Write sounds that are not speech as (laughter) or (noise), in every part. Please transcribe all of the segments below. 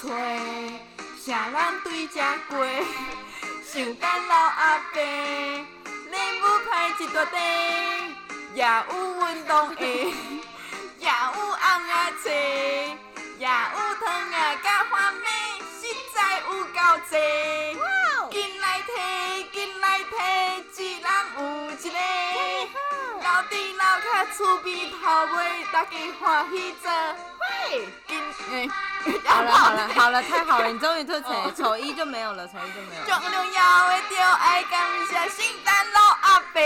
找，啥人对这过？想等老阿伯，礼物派一大堆，也有运动鞋，也有红啊车，也有糖啊甲花蜜，实在有够多。紧来提，紧来提，一人有一个，老弟老客厝边头尾，大家欢喜做伙。(laughs) 好了好了 (laughs) 好了，太好了，你终于退钱，丑一就没有了，丑一就没有感谢圣诞老阿伯。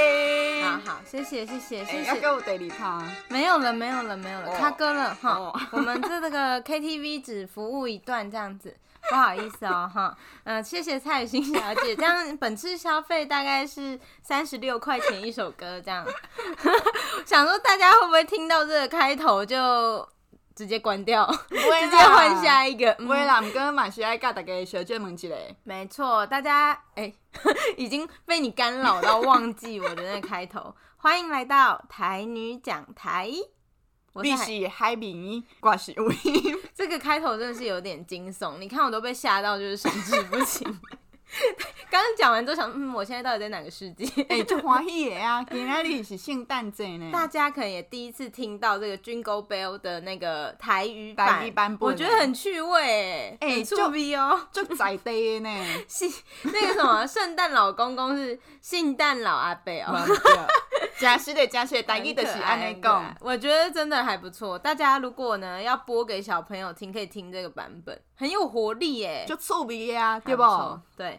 好好，谢谢谢谢谢谢。要给我第二趴？没有了没有了没有了，卡歌了哈。我们这这个 KTV 只服务一段这样子，不好意思哦哈。嗯，谢谢蔡雨欣小姐，这样本次消费大概是三十六块钱一首歌这样。(laughs) 想说大家会不会听到这个开头就？直接关掉，直接换下一个。不会啦，我们刚刚蛮喜爱跟大家小姐问一下。没错，大家哎、欸，(laughs) 已经被你干扰到忘记我的那个开头。(laughs) 欢迎来到台女讲台，我是海明，我是吴音。这个开头真的是有点惊悚，你看我都被吓到，就是神志不清。(laughs) 刚刚讲完之后想，嗯，我现在到底在哪个世界？哎、欸，就欢喜的啊！(laughs) 今天里是圣诞节呢，大家可能也第一次听到这个 Jingle Bell 的那个台语版，版本，我觉得很趣味，哎、欸，趣味哦，就在地呢。(laughs) 是那个什么，圣诞老公公是圣诞老阿伯哦。假实的假实的，台语的是安尼讲，我觉得真的还不错。大家如果呢要播给小朋友听，可以听这个版本，很有活力耶，就趣味呀，对不？对。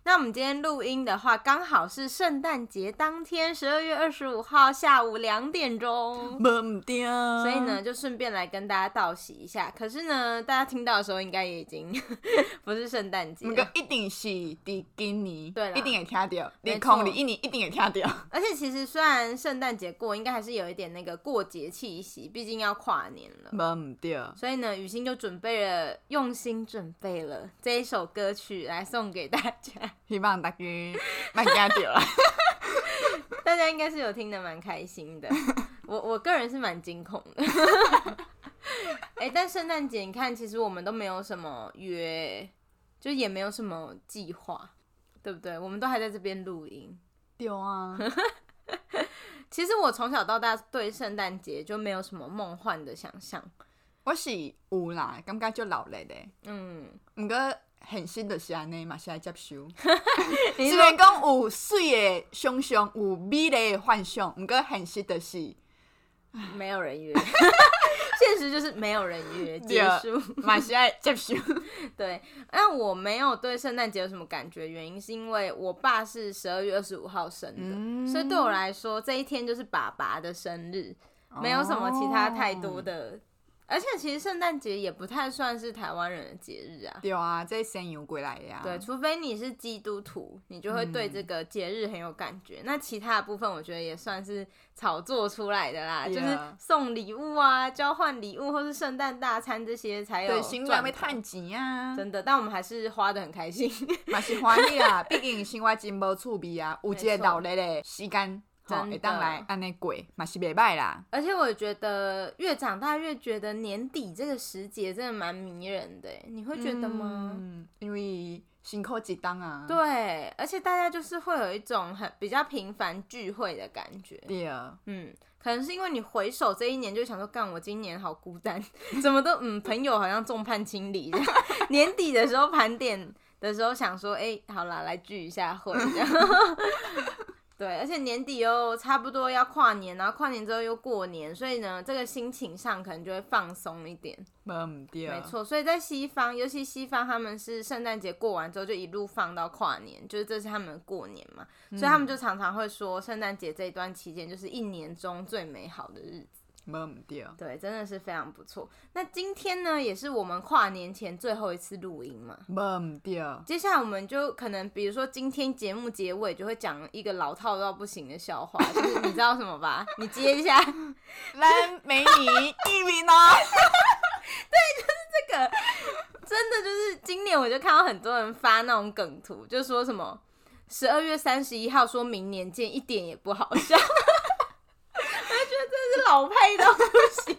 那我们今天录音的话，刚好是圣诞节当天，十二月二十五号下午两点钟，所以呢，就顺便来跟大家道喜一下。可是呢，大家听到的时候，应该也已经 (laughs) 不是圣诞节，那个一定是迪今年，对，一定也听到，你空里一年一定也听到。而且其实虽然圣诞节过，应该还是有一点那个过节气息，毕竟要跨年了，对。所以呢，雨欣就准备了，用心准备了这一首歌曲来送给大家。希望大家蛮惊到了，(laughs) 大家应该是有听得蛮开心的。(laughs) 我我个人是蛮惊恐的。哎、欸，但圣诞节你看，其实我们都没有什么约，就也没有什么计划，对不对？我们都还在这边录音。对啊。(laughs) 其实我从小到大对圣诞节就没有什么梦幻的想象。我是有啦，感觉就老了的。嗯，不过。现实就是安尼嘛，是爱接受。(laughs) (laughs) 虽然讲有水的想象，有美丽的幻想，毋过现实的是 (laughs) 没有人约。现实就是没有人约，结束。嘛是爱接受。对，那我没有对圣诞节有什么感觉，原因是因为我爸是十二月二十五号生的，嗯，所以对我来说这一天就是爸爸的生日，没有什么其他太多的。而且其实圣诞节也不太算是台湾人的节日啊。有啊，这是西洋过来的呀。对，除非你是基督徒，你就会对这个节日很有感觉。嗯、那其他的部分，我觉得也算是炒作出来的啦.就是送礼物啊、交换礼物，或是圣诞大餐这些才有。对，新年会趁钱啊。真的，但我们还是花的很开心，(laughs) 嘛是欢喜啊。毕竟新外真无趣味啊，有一个劳累的时间。真的，当来安尼过嘛是袂歹啦。而且我觉得越长大越觉得年底这个时节真的蛮迷人的，你会觉得吗？嗯，因为辛苦几当啊。对，而且大家就是会有一种很比较频繁聚会的感觉。对啊，嗯，可能是因为你回首这一年，就想说，干我今年好孤单，(laughs) 怎么都嗯，朋友好像众叛亲离。(laughs) 年底的时候盘点的时候，想说，哎、欸，好啦，来聚一下会。对，而且年底又差不多要跨年，然后跨年之后又过年，所以呢，这个心情上可能就会放松一点。嗯，对，没错。所以在西方，尤其西方，他们是圣诞节过完之后就一路放到跨年，就是这是他们的过年嘛，嗯、所以他们就常常会说，圣诞节这一段期间就是一年中最美好的日子。对，真的是非常不错。那今天呢，也是我们跨年前最后一次录音嘛。接下来我们就可能，比如说今天节目结尾就会讲一个老套到不行的笑话，就是你知道什么吧？你接一下。来，美女一名哦。对，就是这个。真的就是今年我就看到很多人发那种梗图，就说什么十二月三十一号说明年见，一点也不好笑。是老派到不行，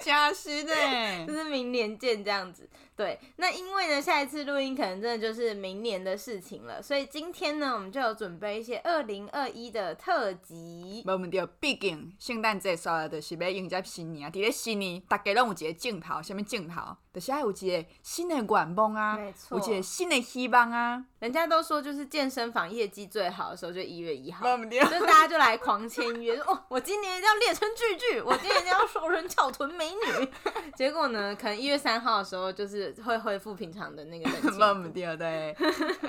假实的，(laughs) 就是明年见这样子。对，那因为呢，下一次录音可能真的就是明年的事情了，所以今天呢，我们就有准备一些二零二一的特辑。没问题，毕竟圣诞节说了就是要迎接新年啊，伫咧新年，大家拢有一个镜头，什么镜头？就是还有一个新的愿望啊，没错，有一个新的希望啊。人家都说，就是健身房业绩最好的时候就一月一号，就大家就来狂签约，说哦，我今年一定要练成巨巨，我今年一定要瘦成翘臀美女。(laughs) 结果呢，可能一月三号的时候就是。会恢复平常的那个冷静，(laughs) 不对，对，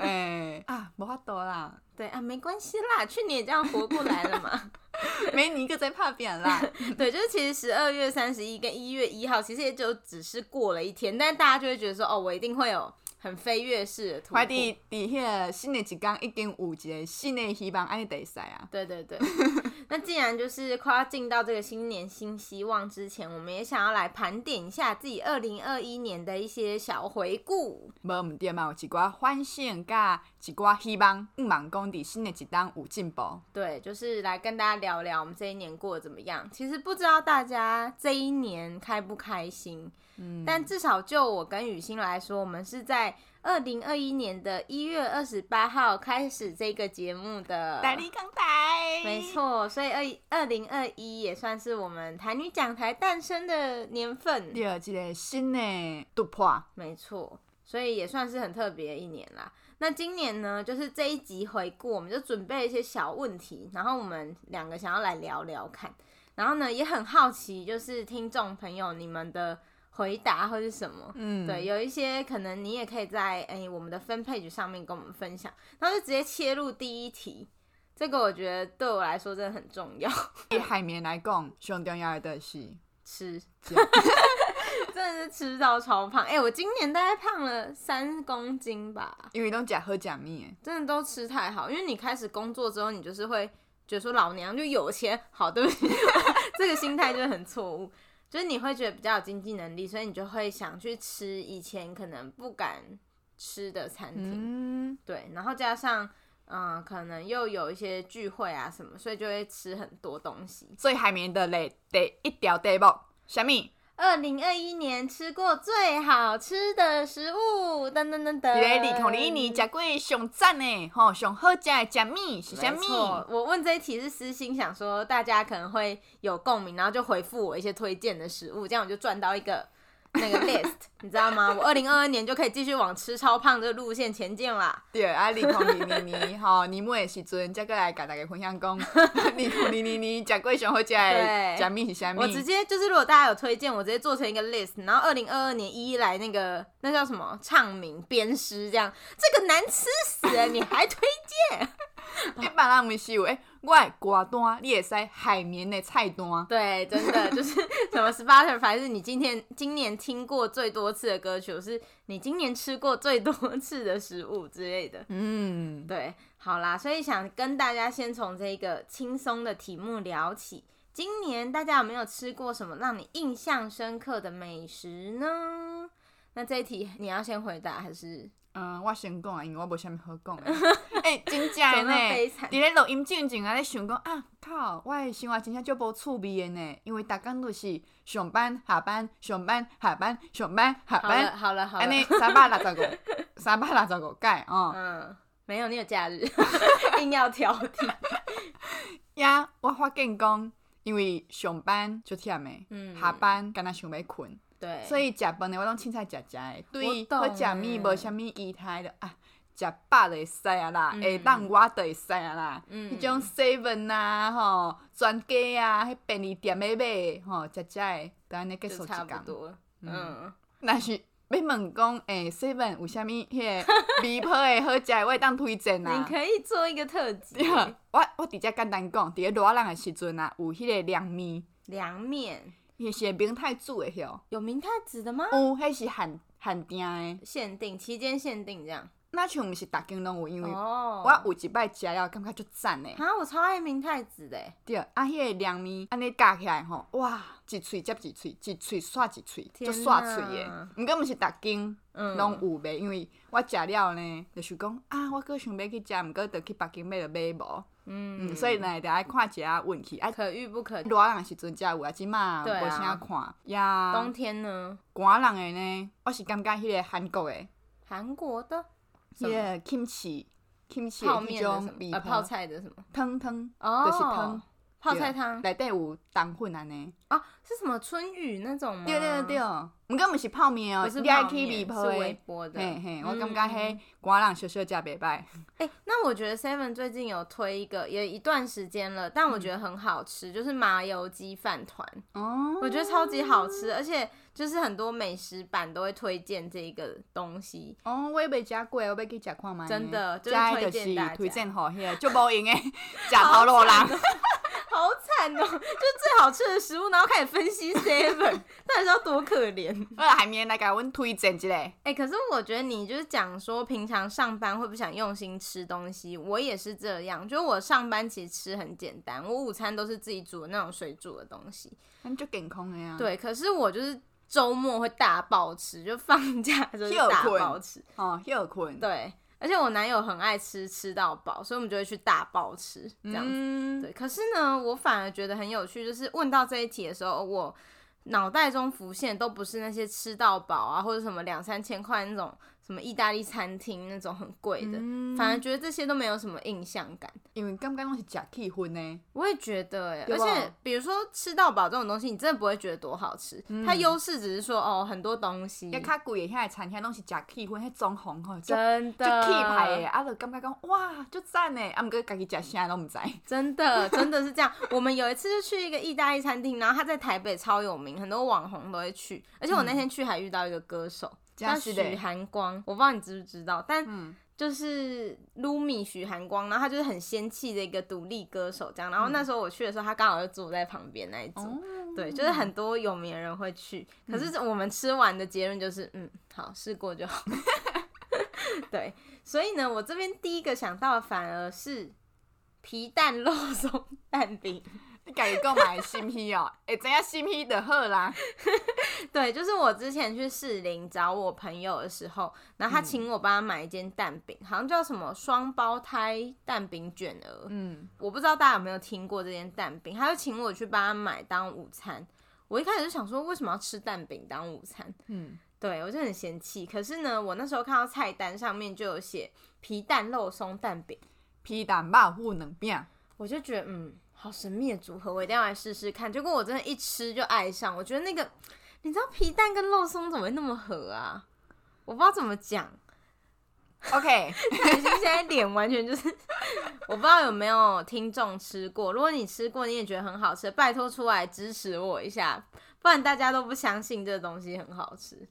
哎、欸、啊，不怕多啦，对啊，没关系啦，去年也这样活过来了嘛，(laughs) 没你一个在怕扁啦，(laughs) 对，就是其实十二月三十一跟一月一号，其实也就只是过了一天，但大家就会觉得说，哦，我一定会有。很飞跃式的突破。快递新的一天已经有一个新的希望，安尼得使啊。对对对。(laughs) 那既然就是快要进到这个新年新希望之前，我们也想要来盘点一下自己二零二一年的一些小回顾。无毋对嘛，有一寡欢喜甲一寡希望，毋茫讲伫新的一天有进步。对，就是来跟大家聊聊我们这一年过得怎么样。其实不知道大家这一年开不开心。嗯，但至少就我跟雨欣来说，我们是在二零二一年的一月二十八号开始这个节目的。没错，所以二二零二一也算是我们台女讲台诞生的年份，第二季的新的突破。没错，所以也算是很特别的一年啦。那今年呢，就是这一集回顾，我们就准备了一些小问题，然后我们两个想要来聊聊看，然后呢也很好奇，就是听众朋友你们的。回答或是什么？嗯，对，有一些可能你也可以在哎、欸、我们的分 page 上面跟我们分享，然后就直接切入第一题。这个我觉得对我来说真的很重要。(laughs) 以海绵来讲，最重要的是吃，(laughs) 真的是吃到超胖。哎、欸，我今年大概胖了三公斤吧，因为都假喝假蜜，真的都吃太好。因为你开始工作之后，你就是会觉得说老娘就有钱，好，对不起，(laughs) 这个心态就很错误。就是你会觉得比较有经济能力，所以你就会想去吃以前可能不敢吃的餐厅，嗯、对，然后加上嗯、呃，可能又有一些聚会啊什么，所以就会吃很多东西。所以海绵的嘞，得一条题目，什么？二零二一年吃过最好吃的食物，噔噔噔噔。在二零二一年吃过上赞呢，吼，上好食的食物是啥物？我问这一题是私心，想说大家可能会有共鸣，然后就回复我一些推荐的食物，这样我就赚到一个。那个 list (laughs) 你知道吗？我二零二二年就可以继续往吃超胖这个路线前进啦。对，啊，你同你你你吼，年末的时阵再过来跟大家分享讲，你你你你食过上好食的食物是啥物？我直接就是如果大家有推荐，我直接做成一个 list，然后二零二二年一一来那个那叫什么唱名编诗这样，这个难吃死了，你还推荐？我的歌单你会使海绵的菜单。对，真的就是什么 Spotify 是你今天今年听过最多次的歌曲，是你今年吃过最多次的食物之类的。嗯，对，好啦，所以想跟大家先从这个轻松的题目聊起。今年大家有没有吃过什么让你印象深刻的美食呢？那这一题你要先回答还是？嗯，我先讲啊，因为我无啥物好讲 (laughs) 诶。诶、欸，真正呢，伫咧录音进前啊，咧想讲啊，靠，我诶生活真正足无趣味诶呢，因为逐工都是上班下班上班下班上班下班，好了好了，安尼三百六十五，(laughs) 三百六十五届哦。嗯，没有，你有假日，(laughs) 硬要挑剔。呀，我发现讲，因为上班就忝诶，嗯，下班干那想要困。对，所以食饭的我拢凊彩食食的，对，我食物无啥物仪态的啊，食饱就会使啊啦，会当我就会使啊啦，迄种 seven 啊，吼，全家啊，迄便利店的买，吼，食食的，都安尼结束一工。嗯，若是要问讲，诶，seven 有啥物迄个 (laughs) 离谱的好食的，我会当推荐啊。你可以做一个特辑。(laughs) 我我直接简单讲，伫个热人的时阵啊，有迄个凉面。凉面。也是明太子的哟，有明太子的吗？哦，还是限限定的，限定期间限定这样。那像毋是逐间拢有，因为哦，我有一摆食了，感觉就赞诶。啊，我超爱明太子的。对，啊，迄个凉面安尼夹起来吼，哇，一喙接一喙，一喙刷一喙，就刷喙的。毋过毋是逐间拢有卖，因为我食了呢，就是讲啊，我阁想要去食，毋过着去北京买着买无。嗯，所以呢，得爱看一下运气，啊，可遇不可求。热人时阵才有啊，即嘛无啥看。呀，冬天呢？寒人诶呢，我是感觉迄个韩国诶。韩国的。迄个 kimchi，kimchi 泡面的什么？泡菜的什么？汤汤，哦，就是汤，泡菜汤，内底有冬粉安尼。哦，是什么春雨那种吗？对对对，毋过毋是泡面哦，是爱去微波的。是微波的。嘿嘿，我感觉嘿，寡人小小食袂歹。诶，那我觉得 Seven 最近有推一个，也一段时间了，但我觉得很好吃，就是麻油鸡饭团。哦。我觉得超级好吃，而且。就是很多美食版都会推荐这个东西哦，我也没吃过，我要去吃看嘛。真的，就是推荐大家。推荐 (laughs) 好，迄个就无用诶，假头路啦，好惨哦！就最好吃的食物，然后开始分析 (laughs) seven，到底是要多可怜？我海绵来给阮推荐一下。哎、欸，可是我觉得你就是讲说，平常上班会不想用心吃东西，我也是这样。就是我上班其实吃很简单，我午餐都是自己煮的那种水煮的东西，那就健康了呀。对，可是我就是。周末会大爆吃，就放假就大爆吃哦，又困。对，而且我男友很爱吃，吃到饱，所以我们就会去大爆吃这样子。嗯、对，可是呢，我反而觉得很有趣，就是问到这一题的时候，我脑袋中浮现都不是那些吃到饱啊，或者什么两三千块那种。什么意大利餐厅那种很贵的，嗯、反而觉得这些都没有什么印象感，因为刚刚都是假气婚呢。我也觉得哎，而且比如说吃到饱这种东西，你真的不会觉得多好吃。嗯、它优势只是说哦，很多东西。要较贵的现在餐厅都是假气氛，迄装潢吼，真的就气派的，啊，就感觉讲哇，就赞呢。啊，毋过家己食啥都毋知。(laughs) 真的，真的是这样。我们有一次就去一个意大利餐厅，然后他在台北超有名，很多网红都会去。而且我那天去还遇到一个歌手。嗯叫许寒光，我不知道你知不知道，但就是 Lumi 许寒光，然后他就是很仙气的一个独立歌手，这样。然后那时候我去的时候，他刚好就坐在旁边那一组，嗯、对，就是很多有名人会去。可是我们吃完的结论就是，嗯，好，试过就好。(laughs) 对，所以呢，我这边第一个想到的反而是皮蛋肉松蛋饼。你家己购买新批哦，(laughs) 哎，怎样新批的好啦？(laughs) 对，就是我之前去士林找我朋友的时候，然后他请我帮他买一件蛋饼，嗯、好像叫什么双胞胎蛋饼卷儿。嗯，我不知道大家有没有听过这件蛋饼，他就请我去帮他买当午餐。我一开始就想说，为什么要吃蛋饼当午餐？嗯，对，我就很嫌弃。可是呢，我那时候看到菜单上面就有写皮蛋肉松蛋饼、皮蛋肉糊蛋饼，我就觉得嗯。好神秘的组合，我一定要来试试看。结果我真的，一吃就爱上。我觉得那个，你知道皮蛋跟肉松怎么会那么合啊？我不知道怎么讲。OK，(laughs) 海星现在脸完全就是，我不知道有没有听众吃过。如果你吃过，你也觉得很好吃，拜托出来支持我一下，不然大家都不相信这个东西很好吃。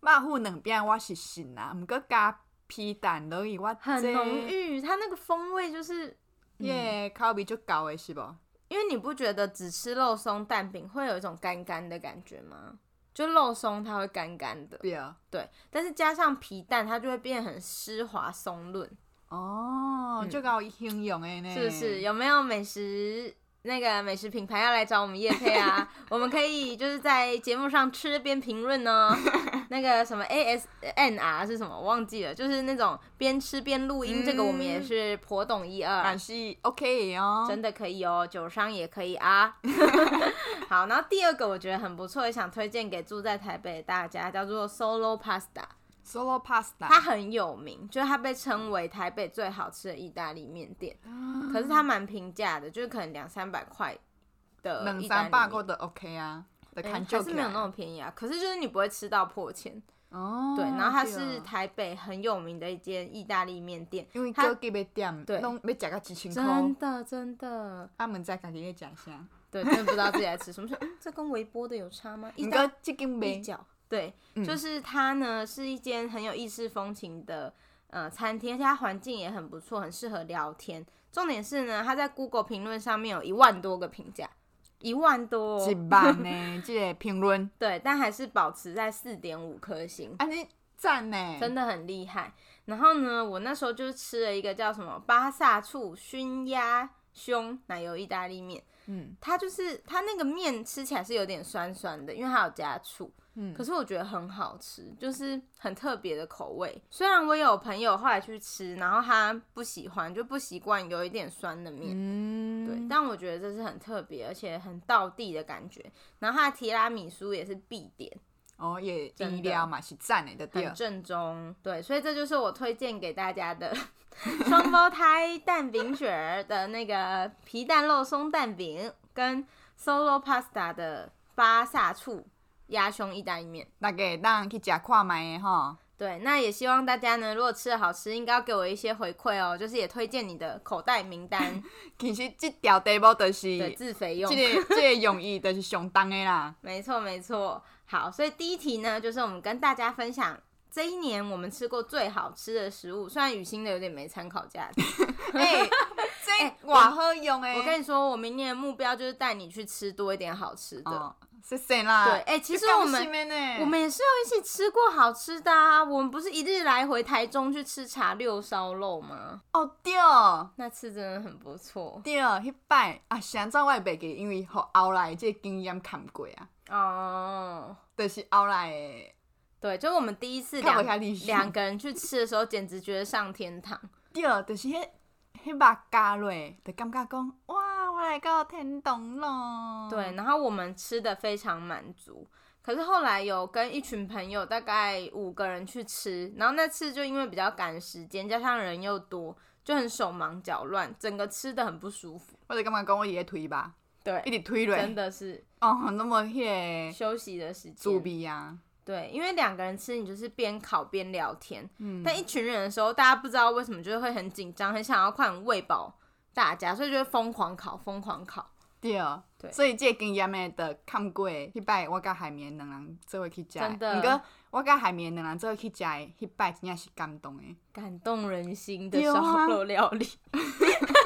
肉糊两边我是信啊，不过加皮蛋而已，我很浓郁，它那个风味就是。耶口味就高诶，是不？因为你不觉得只吃肉松蛋饼会有一种干干的感觉吗？就肉松它会干干的，对啊，对。但是加上皮蛋，它就会变很湿滑松润。哦，就搞形容诶呢？是不是？有没有美食？那个美食品牌要来找我们叶配啊，(laughs) 我们可以就是在节目上吃边评论哦。(laughs) 那个什么 ASNR 是什么？我忘记了，就是那种边吃边录音，嗯、这个我们也是颇懂一二。但是 OK 哦，真的可以哦，酒商也可以啊。(laughs) 好，然后第二个我觉得很不错，也想推荐给住在台北的大家，叫做 Solo Pasta。Solo Pasta，它很有名，就是它被称为台北最好吃的意大利面店。嗯、可是它蛮平价的，就是可能两三百块的。两三百块的 OK 啊，欸、还是没有那么便宜啊。可是就是你不会吃到破千哦。对，然后它是台北很有名的一间意大利面店，因为高级对，拢要吃个几千块。真的真的。他们在家己咧讲下。对，真的不知道自己在吃什么。说，嗯，这跟微波的有差吗？一个这个没。对，嗯、就是它呢，是一间很有意式风情的呃餐厅，而且它环境也很不错，很适合聊天。重点是呢，它在 Google 评论上面有一万多个评价，一万多，一万呢，(laughs) 这个评论。对，但还是保持在四点五颗星，啊，你赞呢，真的很厉害。然后呢，我那时候就是吃了一个叫什么巴萨醋熏鸭胸奶油意大利面。嗯，它就是它那个面吃起来是有点酸酸的，因为它有加醋。嗯，可是我觉得很好吃，就是很特别的口味。虽然我有朋友后来去吃，然后他不喜欢，就不习惯有一点酸的面。嗯，对，但我觉得这是很特别，而且很道地的感觉。然后它的提拉米苏也是必点。哦，也真的嘛，是赞的，很正宗。对，所以这就是我推荐给大家的 (laughs) 双胞胎蛋饼卷儿的那个皮蛋肉松蛋饼，跟 Solo Pasta 的巴萨醋鸭胸意大利面。大家当去吃看卖的哈。对，那也希望大家呢，如果吃的好吃，应该要给我一些回馈哦，就是也推荐你的口袋名单。(laughs) 其实这条题目都是自肥用，这个这个用意都是相当的啦。(laughs) 没错，没错。好，所以第一题呢，就是我们跟大家分享这一年我们吃过最好吃的食物。虽然雨欣的有点没参考价值，(laughs) 哎、欸，这哇好用哎！我跟你说，我明年的目标就是带你去吃多一点好吃的。哦、谢谢啦。对，哎、欸，其实我们我们也是有一起吃过好吃的啊。我们不是一日来回台中去吃茶六烧肉吗？哦对，那次真的很不错。对，迄摆啊，想在我也袂记，因为后后来这个经验看过啊。哦，就是后来的，对，就是我们第一次两两个人去吃的时候，简直觉得上天堂。(laughs) 对，就是迄迄把加落，就感觉讲哇，我来到天堂了。对，然后我们吃的非常满足。可是后来有跟一群朋友，大概五个人去吃，然后那次就因为比较赶时间，加上人又多，就很手忙脚乱，整个吃的很不舒服。或者干嘛跟我爷推吧？对，一直推落，真的是哦，那么些休息的时间，猪逼呀。对，因为两个人吃，你就是边烤边聊天。嗯，但一群人的时候，大家不知道为什么就是会很紧张，很想要快点喂饱大家，所以就会疯狂烤，疯狂烤。对啊，对，所以这个经验的，就看过迄摆，我甲海绵两人做伙去食。真的，不过我甲海绵两人做伙去食，迄摆真正是感动的，感动人心的烧肉料理。(laughs)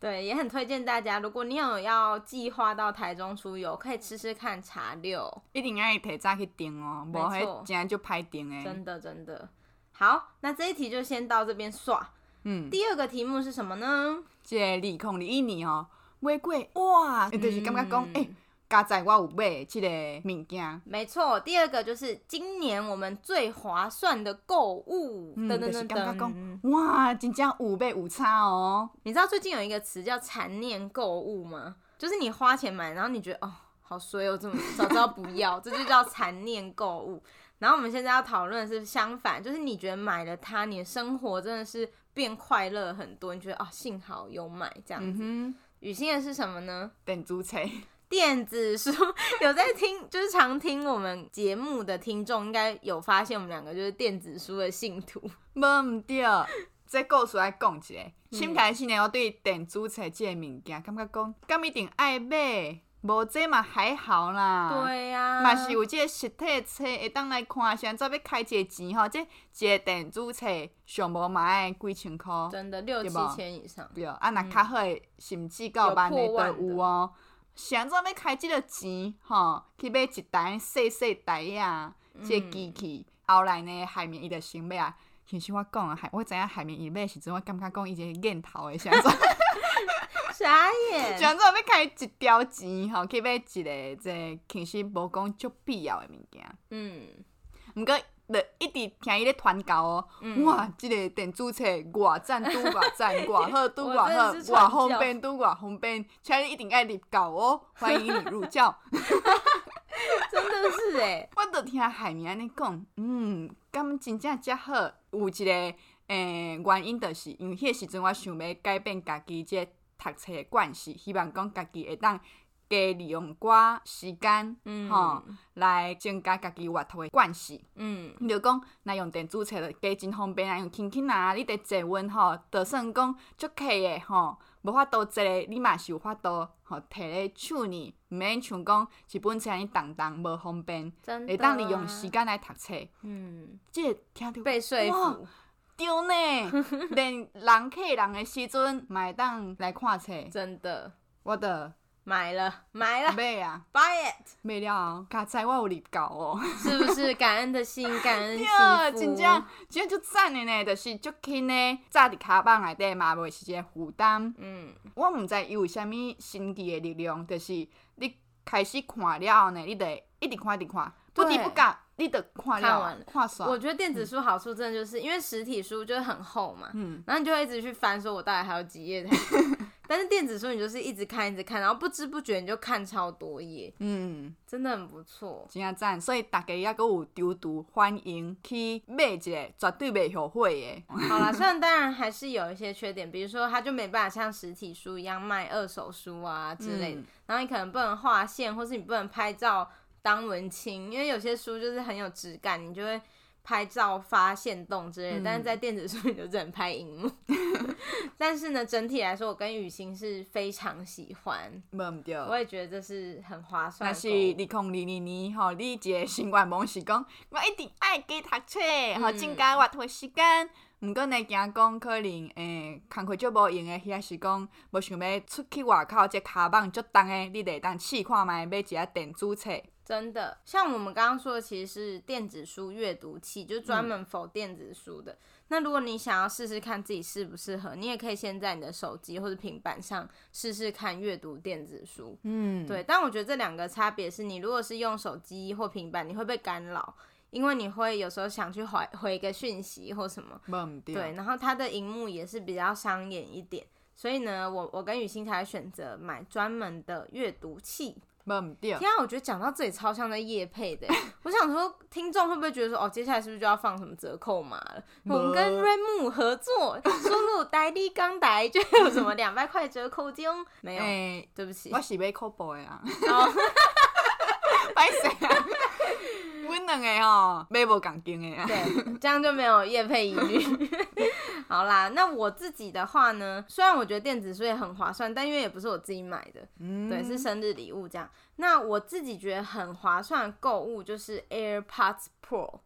对，也很推荐大家，如果你有要计划到台中出游，可以吃吃看茶六，一定要提早去订哦，不然今天就拍订哎。真的真的，好，那这一题就先到这边刷。嗯，第二个题目是什么呢？这个二零二一年哦，买过哇，就是感觉讲诶。欸加在我有买这个物件，没错。第二个就是今年我们最划算的购物，等等等等。哇，真正有买有差哦。你知道最近有一个词叫残念购物吗？就是你花钱买，然后你觉得哦，好衰哦，这么早知道不要，(laughs) 这就叫残念购物。然后我们现在要讨论的是相反，就是你觉得买了它，你的生活真的是变快乐很多，你觉得啊、哦，幸好有买这样子。雨欣的是什么呢？等租车。电子书 (laughs) 有在听，就是常听我们节目的听众，应该有发现我们两个就是电子书的信徒。无对，这故事来讲一下。先开始呢，我对电子书这个物件，感觉讲，敢一定爱买，无这嘛还好啦。对呀、啊，嘛是有这个实体册会当来看，现在要开一个钱吼，这一个电子册上无嘛爱几千块，真的六七千以上。对，啊，那较好的甚至到万的都有哦。现在要开即个钱，吼，去买一台细细台啊，这个机器。嗯、后来呢，海绵伊就想买啊。其实我讲啊，海，我知影海绵伊买时阵，我感觉讲伊一个念头诶，现在。(laughs) 啥耶？现在要开一条钱，吼，去买一个这个、其实无讲足必要诶物件。嗯。毋过。就一直听伊咧传教哦，嗯、哇！即、这个电子册偌赞拄偌赞偌好拄偌好，偌方便拄偌方便，请你一定爱入教哦，(laughs) 欢迎你入教。(laughs) 真的是诶，(laughs) 我都听海明安尼讲，嗯，咁真正遮好，有一个诶、欸、原因，就是因为迄个时阵我想要改变家己即个读册诶惯势，希望讲家己会当。加利用寡时间，吼、嗯吼，来增加家己阅读的惯势。嗯，就讲，若用电子册就加真方便啊，用轻轻啊，你伫坐稳吼，就算讲足客的吼，无法度坐，你嘛是有法度吼，摕咧手呢，毋免像讲一本册安尼重重无方便，会当利用时间来读册。嗯，即个听着被说服，对呢，(laughs) 连人客人的时阵，嘛会当来看册。真的，我的。买了，买了，买啊，buy it，买了，卡在我有礼搞哦，是不是？(laughs) 感恩的心，(laughs) 感恩惜福，真正真正就赞的呢，就是足轻呢，扎伫卡板内底嘛，袂是一个负担。嗯，我毋知伊有啥物神奇的力量，就是你开始看了后呢，你得一直看一直看，不离不讲，你得看了看完了。看爽。我觉得电子书好处真的就是、嗯、因为实体书就是很厚嘛，嗯，然后你就会一直去翻，说我大概还有几页才。(laughs) 但是电子书你就是一直看一直看，然后不知不觉你就看超多页，嗯，真的很不错，真啊赞！所以大家也阁有丢读，欢迎去买一个，绝对袂后悔的。好啦，虽然当然还是有一些缺点，比如说它就没办法像实体书一样卖二手书啊之类的，嗯、然后你可能不能画线，或是你不能拍照当文青，因为有些书就是很有质感，你就会。拍照发现动之类的，嗯、但是在电子书里就只能拍荧幕。(laughs) 但是呢，整体来说，我跟雨欣是非常喜欢。我也觉得这是很划算。但是二零二二年吼，你一个新愿望是讲，我一定爱给读册，吼、嗯，增加阅读时间。毋过呢，惊讲可能诶，工课足无用诶，迄个是讲无想要出去外口，这卡网足重诶，你得当试看觅买一下电子册。真的，像我们刚刚说的，其实是电子书阅读器，就专门 for 电子书的。嗯、那如果你想要试试看自己适不适合，你也可以先在你的手机或者平板上试试看阅读电子书。嗯，对。但我觉得这两个差别是你如果是用手机或平板，你会被干扰，因为你会有时候想去回回一个讯息或什么。嗯、对。然后它的荧幕也是比较伤眼一点，所以呢，我我跟雨欣才选择买专门的阅读器。天啊，我觉得讲到这里超像在夜配的。我想说，听众会不会觉得说，哦，接下来是不是就要放什么折扣码了？我们跟瑞木合作，输入台丽刚台就有什么两百块折扣金？没有，欸、对不起，我是买 Kobo 啊。哦，歹势啊！阮两个哦，买无共金的啊。对，这样就没有业配疑虑。(laughs) 好啦，那我自己的话呢，虽然我觉得电子书也很划算，但因为也不是我自己买的，嗯、对，是生日礼物这样。那我自己觉得很划算的购物就是 AirPods Pro，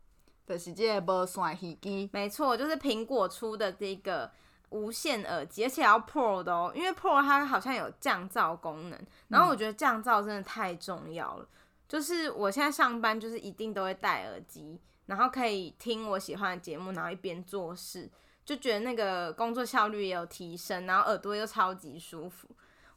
就是这个无线耳机。没错，就是苹果出的这个无线耳机，而且要 Pro 的哦，因为 Pro 它好像有降噪功能，然后我觉得降噪真的太重要了。嗯、就是我现在上班就是一定都会戴耳机，然后可以听我喜欢的节目，然后一边做事。就觉得那个工作效率也有提升，然后耳朵又超级舒服，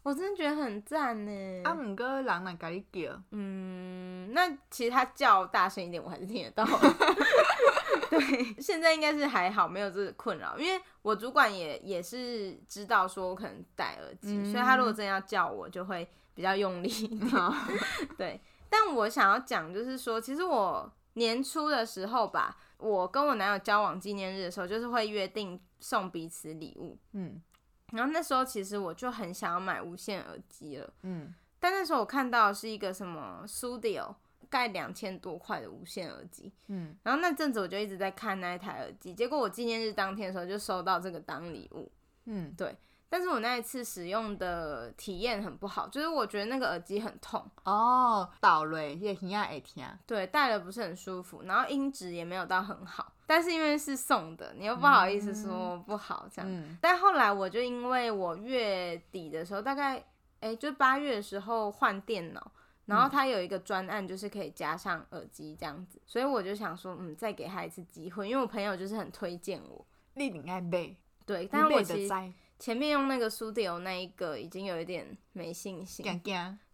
我真的觉得很赞呢。啊，毋过人来甲你叫，嗯，那其实他叫大声一点，我还是听得到。(laughs) 对，现在应该是还好，没有这个困扰，因为我主管也也是知道说我可能戴耳机，嗯、所以他如果真要叫我，就会比较用力一点。(laughs) 对，但我想要讲就是说，其实我年初的时候吧。我跟我男友交往纪念日的时候，就是会约定送彼此礼物，嗯，然后那时候其实我就很想要买无线耳机了，嗯，但那时候我看到是一个什么 Sudio，盖两千多块的无线耳机，嗯，然后那阵子我就一直在看那一台耳机，结果我纪念日当天的时候就收到这个当礼物，嗯，对。但是我那一次使用的体验很不好，就是我觉得那个耳机很痛哦，倒了也耳也会听，对，戴了不是很舒服，然后音质也没有到很好。但是因为是送的，你又不好意思说不好这样。嗯、但后来我就因为我月底的时候，大概哎、欸，就八月的时候换电脑，然后他有一个专案，就是可以加上耳机这样子，所以我就想说，嗯，再给他一次机会，因为我朋友就是很推荐我。你应该背，对，但是我其实。前面用那个 Sudio 那一个已经有一点没信心，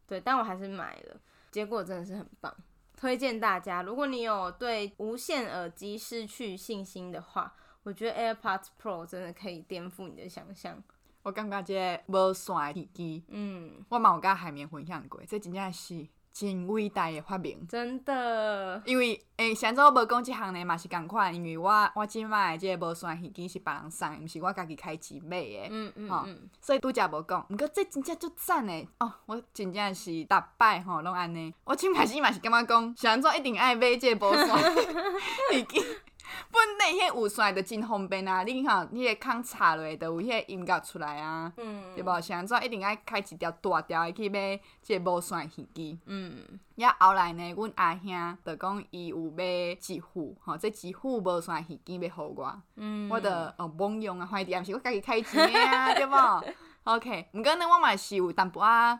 对，但我还是买了，结果真的是很棒，推荐大家。如果你有对无线耳机失去信心的话，我觉得 AirPods Pro 真的可以颠覆你的想象。我感觉这无线耳机，嗯，我嘛有甲海绵分享过，这真正是。真伟大的发明，真的。因为诶，上周无讲即项呢嘛是共款，因为我我即摆即个无线耳机是别人送，毋是我家己开钱买诶。嗯嗯吼，所以拄则无讲。毋过这真正足赞诶哦，我真正是逐摆吼拢安尼。我即开始嘛是感觉讲，上周一定爱买即个无线耳机。(laughs) 本地迄有线的真方便啊！你看，你个空插落，就有迄个音乐出来啊，嗯、对无？像怎一定爱开一条大条的去买这个无线耳机。嗯，也后来呢，阮阿兄就讲伊有买一副，吼，这一副无线耳机要互我，嗯、我着哦猛用啊，反正毋是我家己开钱的啊，对无？OK，毋过呢，我嘛是有淡薄仔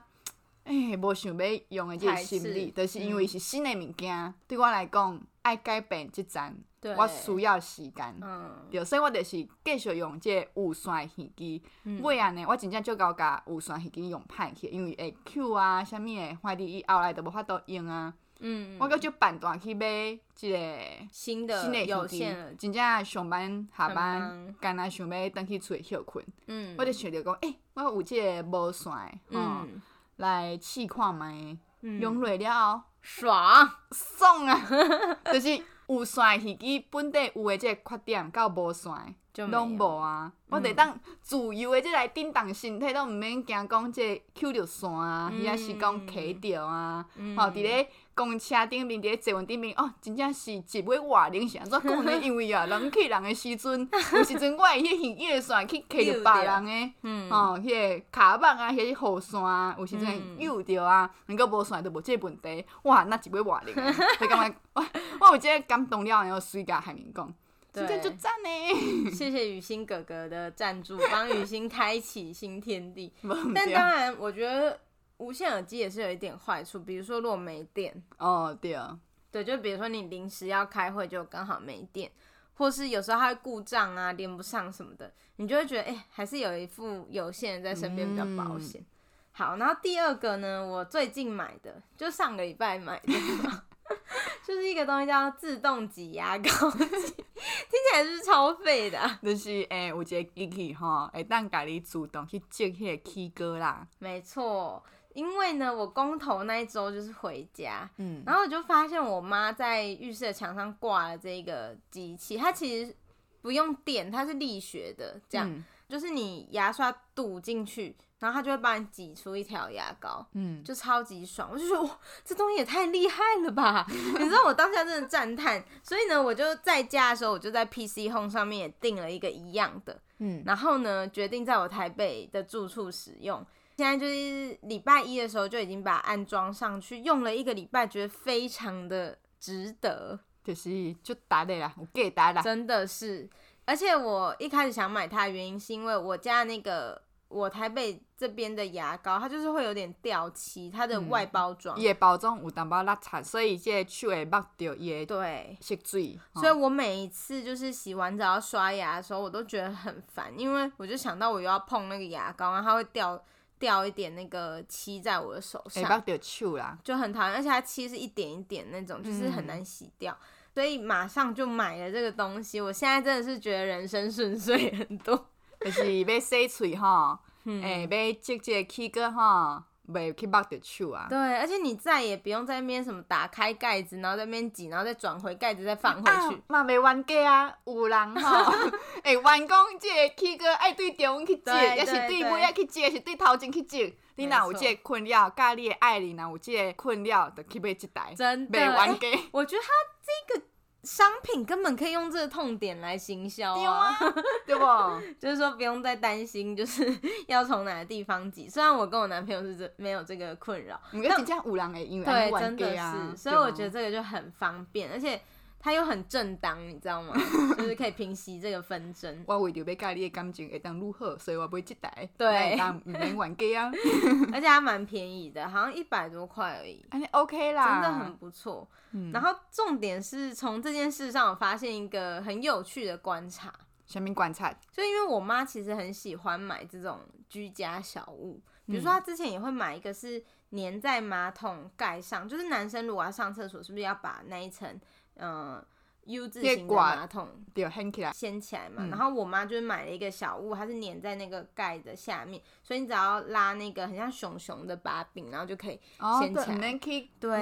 诶，无想要用的这个心理，就是因为是新的物件，嗯、对我来讲爱改变这阵，对我需要时间，嗯，对，所以我就是继续用这有线耳机。尾安呢，我真正足够甲有线耳机用歹去，因为会 Q 啊，啥物的，反正伊后来都无法度用啊。嗯，我搁就半段去买一个新的新的耳机，真正上班下班，干那想要等去厝里休困。嗯，我就想着讲，诶、欸，我有这个无线，嗯。嗯。来试看觅，用落了后爽。爽啊！(laughs) 就是有线耳机本地有诶即个缺点，到无线拢无啊。嗯、我得当自由诶，即来振动身体都毋免惊讲即个 Q 着线啊，伊也、是讲卡着啊。吼、嗯，伫咧。公车顶面，伫咧坐稳顶面，哦，真正是一尾活灵，是安怎讲呢？(laughs) 因为啊，人去人的时阵，(laughs) 有时阵我会迄耳机线去卡着别人的，吼，(laughs) 迄个卡板啊，迄个雨伞啊，有时阵扭着啊，毋过无线都无即个问题，哇，那一尾活灵，就感觉哇，我有即个感动了，然后随甲海绵讲，真正就赞呢。谢谢雨欣哥哥的赞助，帮雨欣开启新天地。但当然，我觉得。无线耳机也是有一点坏处，比如说如果没电哦，对啊，对，就比如说你临时要开会，就刚好没电，或是有时候它会故障啊，连不上什么的，你就会觉得哎、欸，还是有一副有线在身边比较保险。嗯、好，然后第二个呢，我最近买的，就上个礼拜买的，(laughs) 就是一个东西叫自动挤牙膏机，听起来是不是超废的、啊？就是诶、欸，有一个机器哈，会当家己自动去接迄个起锅啦。没错。因为呢，我公投那一周就是回家，嗯，然后我就发现我妈在浴室的墙上挂了这个机器，它其实不用电，它是力学的，这样，嗯、就是你牙刷堵进去，然后它就会帮你挤出一条牙膏，嗯，就超级爽。我就说哇，这东西也太厉害了吧！(laughs) 你知道我当下真的赞叹，所以呢，我就在家的时候，我就在 PC Home 上面也订了一个一样的，嗯，然后呢，决定在我台北的住处使用。现在就是礼拜一的时候就已经把它安装上去，用了一个礼拜，觉得非常的值得，就是就打的啦，我给打啦，真的是。而且我一开始想买它的原因是因为我家那个我台北这边的牙膏，它就是会有点掉漆，它的外包装，也、嗯、包装有淡薄邋遢，所以这手会抹掉也对吸水。所以我每一次就是洗完澡要刷牙的时候，我都觉得很烦，因为我就想到我又要碰那个牙膏，然后它会掉。掉一点那个漆在我的手上，就很讨厌，而且它漆是一点一点那种，就是很难洗掉，嗯、所以马上就买了这个东西。我现在真的是觉得人生顺遂很多，(laughs) 就是要洗嘴哈，哎、嗯，要直接起个哈。袂去剥着手啊！对，而且你再也不用在那边什么打开盖子，然后在那边挤，然后再转回盖子，再放回去。嘛袂冤家啊，有人吼，(laughs) 会员工即个起个爱对中央去接，也是对尾仔去接，是对头前去接。你若有这个困扰，甲你的爱人若有这个困扰，就去买一台。真的，袂冤家。我觉得他这个。商品根本可以用这个痛点来行销啊，(laughs) 对不？就是说不用再担心，就是 (laughs) 要从哪个地方挤。虽然我跟我男朋友是这没有这个困扰，你跟这样五郎哎，因为对，真的是，所以我觉得这个就很方便，而且它又很正当，你知道吗？(laughs) 就是可以平息这个纷争。我为着要家你的感情会当如何，所以我不会接待，对，当免玩家啊。(laughs) 而且它蛮便宜的，好像一百多块而已，哎，OK 啦，真的很不错。嗯、然后重点是从这件事上，我发现一个很有趣的观察。什么观察？就因为我妈其实很喜欢买这种居家小物，比如说她之前也会买一个是粘在马桶盖上，就是男生如果要上厕所，是不是要把那一层，嗯、呃。U 字型的马桶，对，掀起来，掀起来嘛。嗯、然后我妈就是买了一个小物，它是粘在那个盖的下面，所以你只要拉那个很像熊熊的把柄，然后就可以掀起来。对，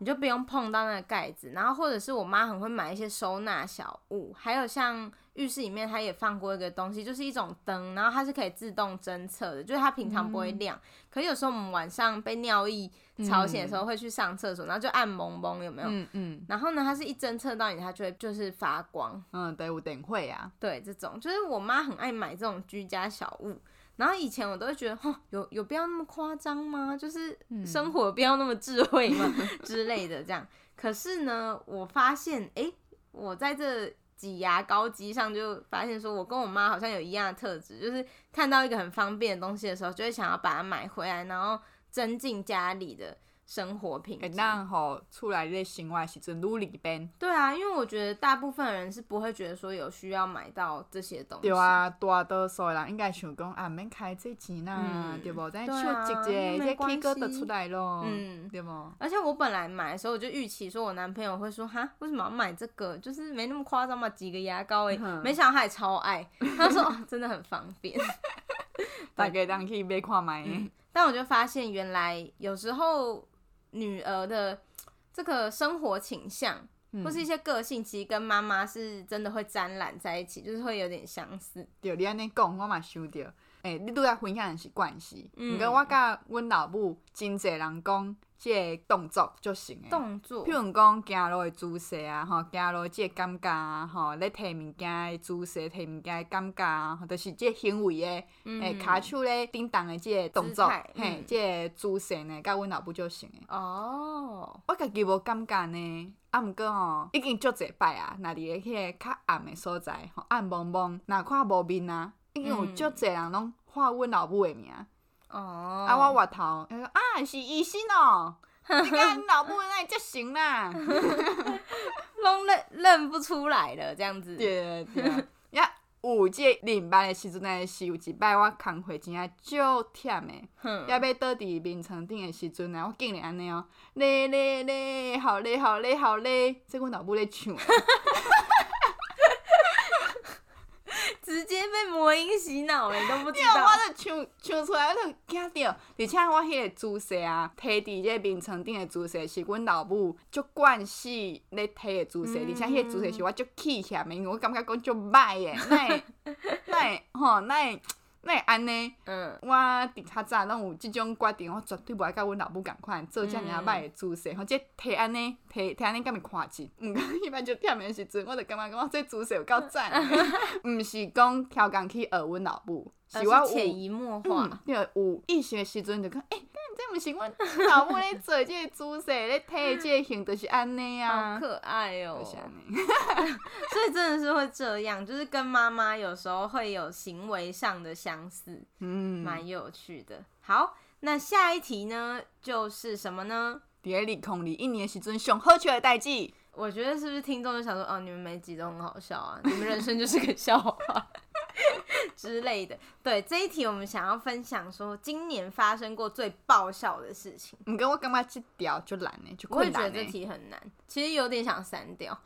你就不用碰到那个盖子。然后或者是我妈很会买一些收纳小物，还有像。浴室里面，它也放过一个东西，就是一种灯，然后它是可以自动侦测的，就是它平常不会亮，嗯、可是有时候我们晚上被尿意吵醒的时候会去上厕所，然后就按蒙蒙，有没有？嗯嗯。然后呢，它是一侦测到你，它就会就是发光。嗯，对，我等会啊。对，这种就是我妈很爱买这种居家小物，然后以前我都会觉得，吼，有有必要那么夸张吗？就是生活不要那么智慧吗？(laughs) 之类的这样。可是呢，我发现，哎、欸，我在这。挤牙膏机上就发现说，我跟我妈好像有一样的特质，就是看到一个很方便的东西的时候，就会想要把它买回来，然后增进家里的。生活品质，然后出来在生活时阵努力变。对啊，因为我觉得大部分人是不会觉得说有需要买到这些东西。对啊，大多数的人应该想讲啊，免开这钱啦，嗯、对不？再手直接这 K 歌得出来咯，嗯，对不？而且我本来买的时候我就预期说我男朋友会说哈，为什么要买这个？就是没那么夸张嘛，几个牙膏诶、欸，嗯、没想到他也超爱，(laughs) 他说哦，真的很方便，大家当可以买看买、嗯。但我就发现原来有时候。女儿的这个生活倾向，嗯、或是一些个性，其实跟妈妈是真的会沾染在一起，就是会有点相似。对，你安尼讲，我嘛想到，诶、欸，你拄仔分享的是关系，毋过、嗯、我甲阮老母真侪人讲。即个动作就行诶，动作，譬如讲行路诶姿势啊，吼，行路即个感觉啊，吼，咧摕物件诶姿势，摕物件诶感觉啊，或者是即个行为诶，诶、嗯，骹手咧叮当诶即个动作，态嘿，即、嗯、个姿势呢，甲阮老母就行诶。哦，我家己无感觉呢，啊，毋过吼，已经足侪摆啊，若伫咧迄个较暗诶所在，吼，暗蒙蒙，若看无面啊，已经有足侪人拢喊阮老母诶名。哦，啊，我外头，伊说啊，是医生哦，(laughs) 你看你老母那里就行啦，(laughs) 拢认认不出来了，这样子。对对，(laughs) 呀，有这领班的时阵呢，是有一摆我工课真啊足忝的，要要倒伫眠床顶的时阵呢，我竟然安尼哦，咧咧咧，好咧好咧好咧，这阮老母咧唱。直接被魔音洗脑了，都不知道。我就唱唱出来，我就惊到。而且我迄个姿势啊，摕伫这个眠床顶的姿势，是阮老母足惯势咧摕的姿势。而且迄个姿势是我足气险的，因为我感觉讲足歹诶，那会 (laughs) 那会吼那会。那会安尼，嗯，我伫较早拢有即种决定，我绝对无爱甲阮老母共款做遮尔啊歹的姿势，吼、嗯，即摕安尼，摕摕安尼，敢会看起。毋过迄摆就忝诶时阵，我就感觉讲我这姿势有够赞，(laughs) (laughs) 毋是讲超工去学阮老母，是我潜移默化，对、嗯，有意识诶时阵就讲，诶、欸。这毋是阮 (laughs) 老母咧做即个姿势，咧摕即个型，就是安尼啊，好可爱哦、喔。所以真的是会这样，就是跟妈妈有时候会有行为上的相似，嗯，蛮有趣的。好，那下一题呢，就是什么呢？第二零空里一年时阵上好笑的代志，我觉得是不是听众就想说，哦，你们每集都很好笑啊，你们人生就是个笑话。之类的，对这一题我们想要分享说，今年发生过最爆笑的事情。你跟我干嘛去掉就懒呢？就我会觉得这题很难，其实有点想删掉，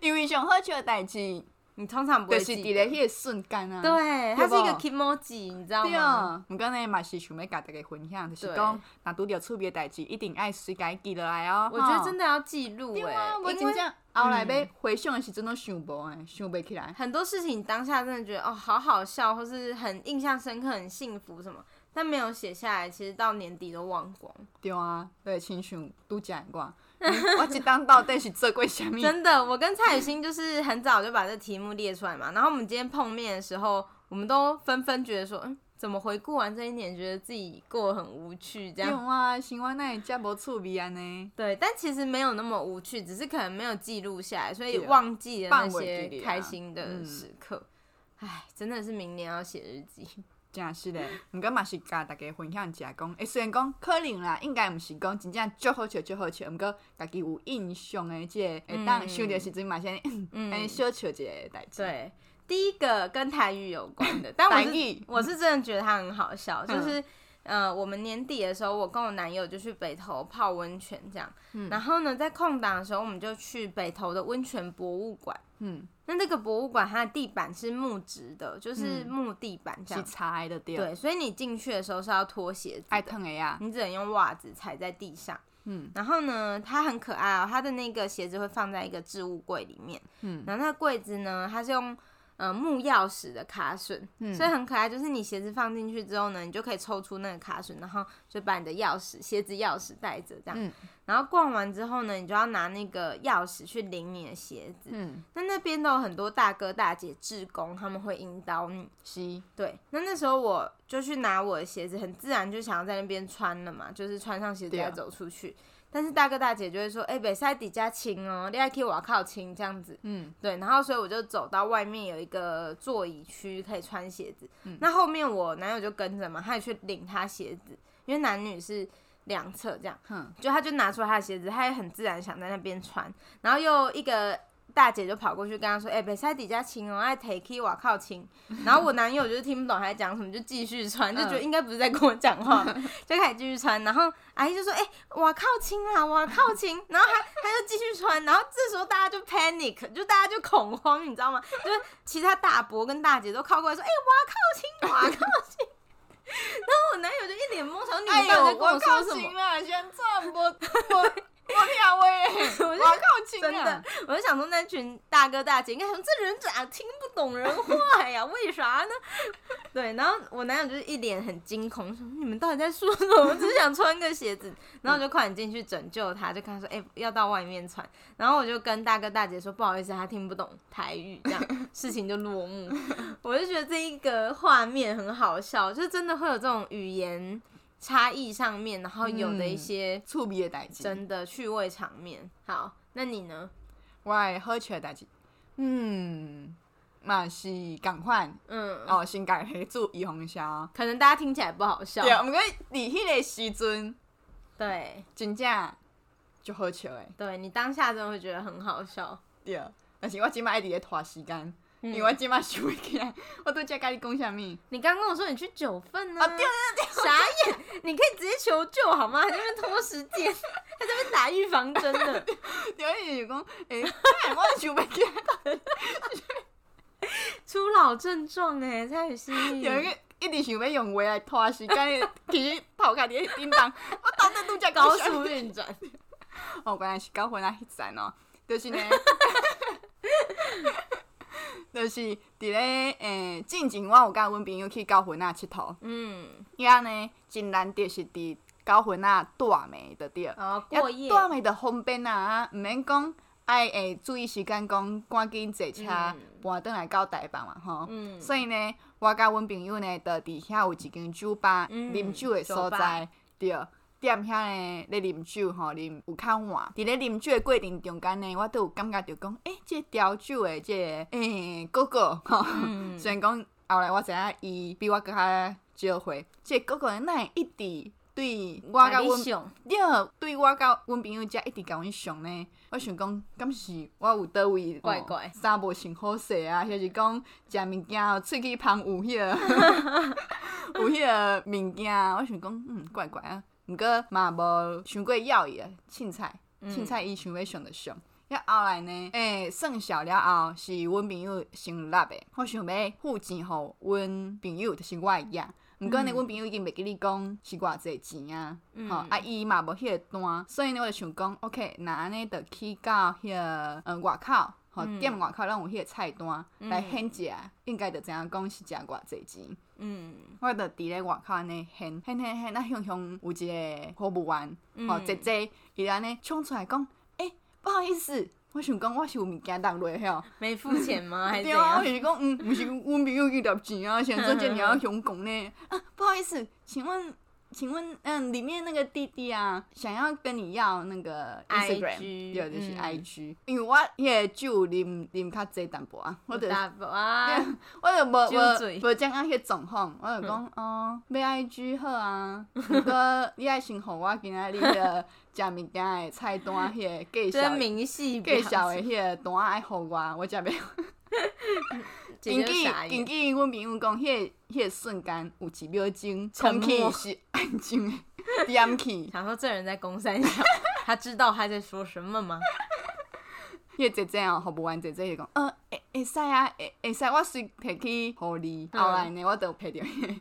因为上好笑的代志。你通常不会记得，就是伫咧迄个瞬间啊，对，它是一个 kimoji，你知道吗？毋过呢，嘛是想要甲大家分享，就是讲，若拄着趣味代志，一定爱随家记落来哦。我觉得真的要记录诶，因为后来要回想的时阵都想无诶，想不起来。很多事情当下真的觉得哦，好好笑，或是很印象深刻、很幸福什么，但没有写下来，其实到年底都忘光。对啊，对，亲像拄讲过。(laughs) 我这当到底是做过什么？真的，我跟蔡雨欣就是很早就把这题目列出来嘛。然后我们今天碰面的时候，我们都纷纷觉得说，嗯，怎么回顾完这一年，觉得自己过得很无趣，这样。有啊，生活哪会这么趣味啊呢？对，但其实没有那么无趣，只是可能没有记录下来，所以忘记了那些开心的时刻。唉、嗯，真的是明年要写日记。真是嘞，毋过嘛是甲大家分享一下讲，诶、欸，虽然讲可能啦，应该毋是讲真正足好笑足好笑，毋过家己有印象诶，即个会当想着时阵嘛先，安尼小笑一个代志。对，第一个跟台语有关的，但我是语。我是真的觉得它很好笑，就是。呃，我们年底的时候，我跟我男友就去北投泡温泉，这样。嗯。然后呢，在空档的时候，我们就去北投的温泉博物馆。嗯。那那个博物馆，它的地板是木质的，就是木地板这样。是踩的地。对，所以你进去的时候是要脱鞋子。爱疼的呀。你只能用袜子踩在地上。嗯。然后呢，它很可爱哦，它的那个鞋子会放在一个置物柜里面。嗯。然后那个柜子呢，它是用。呃，木钥匙的卡榫，嗯、所以很可爱。就是你鞋子放进去之后呢，你就可以抽出那个卡榫，然后就把你的钥匙、鞋子钥匙带着这样。嗯、然后逛完之后呢，你就要拿那个钥匙去领你的鞋子。嗯，那那边都有很多大哥大姐志工，他们会引导你。是，对。那那时候我就去拿我的鞋子，很自然就想要在那边穿了嘛，就是穿上鞋子再走出去。但是大哥大姐就会说，哎、欸，北塞底加亲哦，你还可以往靠亲这样子。嗯，对。然后所以我就走到外面有一个座椅区可以穿鞋子。嗯，那后面我男友就跟着嘛，他也去领他鞋子，因为男女是两侧这样，嗯，就他就拿出他的鞋子，他也很自然想在那边穿，然后又一个。大姐就跑过去跟他说：“哎、欸，别塞底下亲哦，爱 take 我靠亲。(laughs) ”然后我男友就是听不懂他在讲什么，就继续穿，就觉得应该不是在跟我讲话，(laughs) 就开始继续穿。然后阿姨就说：“哎、欸，我靠亲啊，我靠亲。(laughs) ”然后他他就继续穿。然后这时候大家就 panic，就大家就恐慌，你知道吗？就是其他大伯跟大姐都靠过来说：“哎、欸，我靠亲，我靠亲。”然后我男友就一脸懵，说：“你们到底在跟我说什么？”哎、先这么我听喂，我 (laughs) 靠亲真的，我就想说那群大哥大姐应该说，这人咋听不懂人话呀？为啥呢？(laughs) 对，然后我男友就是一脸很惊恐，说你们到底在说什么？我只是想穿个鞋子，然后我就快点进去拯救他，就跟他说，哎、欸，要到外面穿。然后我就跟大哥大姐说，不好意思，他听不懂台语，这样 (laughs) 事情就落幕。我就觉得这一个画面很好笑，就真的会有这种语言。差异上面，然后有的一些趣味的代志，真的趣味场面。好，那你呢？我好笑的代志，嗯，嘛是共款，嗯，哦，先改黑做预防销，可能大家听起来不好笑，对，毋过伫迄个时阵，对，真正就好笑诶，对，你当下真的会觉得很好笑，对，但是我即摆一直咧拖时间。因为我今嘛想不起来，(laughs) 我都在跟你讲啥物？你刚跟我说你去九份呢？啊，对对对，傻眼！你可以直接求救好吗？还在那边拖时间，还 (laughs) 在那边打预防针的。(laughs) 有一点讲，哎，我想不起来，初老症状哎，蔡雨欣。有一个一直想要用话来拖时间，其实头壳里叮当，我到底都在高速运转。哦，原来是搞混啊，迄阵哦，就是呢。就是伫咧诶，进前我有甲阮朋友去高雄仔佚佗，嗯，伊安尼真难得是伫高雄仔住暝的对，哦，过夜，住暝的方便啊，毋免讲爱诶注意时间，讲赶紧坐车搬转来到台北嘛，吼，嗯，所以呢，我甲阮朋友呢，就伫遐有一间酒吧，啉酒的所在，对。店遐呢，咧啉酒吼，啉有较晚。伫咧啉酒诶过程中间呢，我都有感觉着讲，诶、欸，这调酒诶，这诶、个欸、哥哥吼，嗯、虽然讲后来我知影伊比我阁较少岁，这个、哥哥呢，会一直对我甲阮，对，对我甲阮朋友遮一直甲阮上呢。我想讲，敢是我有倒位怪怪，衫无穿好势啊，还是讲食物件喙齿旁有迄、那 (laughs) 个有迄个物件，我想讲，嗯，怪怪啊。毋过嘛无想过要伊啊，凊彩凊彩伊想要上就上。遐、嗯、后来呢，诶、欸，算数了后是阮朋友先立的，我想要付钱互阮朋友，就是我会养。毋过呢，阮、嗯、朋友已经袂记你讲是偌济钱啊，吼、嗯，啊伊嘛无迄个单，所以呢，我就想讲，OK，那安尼就去到迄、那个嗯外口，吼、嗯，店外口拢有迄个菜单、嗯、来显食，应该就知影讲是食偌济钱。嗯，我著伫咧外口安尼现现现现，那向向有一个服务员，吼、嗯，姐姐伊安尼冲出来讲，诶、欸，不好意思，我想讲我是有物件落落吼，没付钱吗？(laughs) 还是对啊，我是讲，嗯，毋是阮朋友去拿钱啊，(laughs) 想做这你要向讲呢，啊，不好意思，请问。请问，嗯，里面那个弟弟啊，想要跟你要那个 Instagram，有的是 IG，、嗯、因为我迄个酒啉啉较济淡薄啊，我就啊，(laughs) 我就无无无讲啊迄状况，我就讲哦，买 IG 好啊，不过你爱先互我今仔日个食物件的菜单，迄个介绍介绍的迄个单爱互我，我食袂。紧记紧记，阮朋友讲，迄个迄个瞬间有几秒钟，空气是安静的，点起。想说这人在公山小，他知道他在说什么吗？迄个姐姐哦，服务员姐姐就讲，呃，会会使啊，会会使，我随摕去互你。后来呢，我就拍着迄个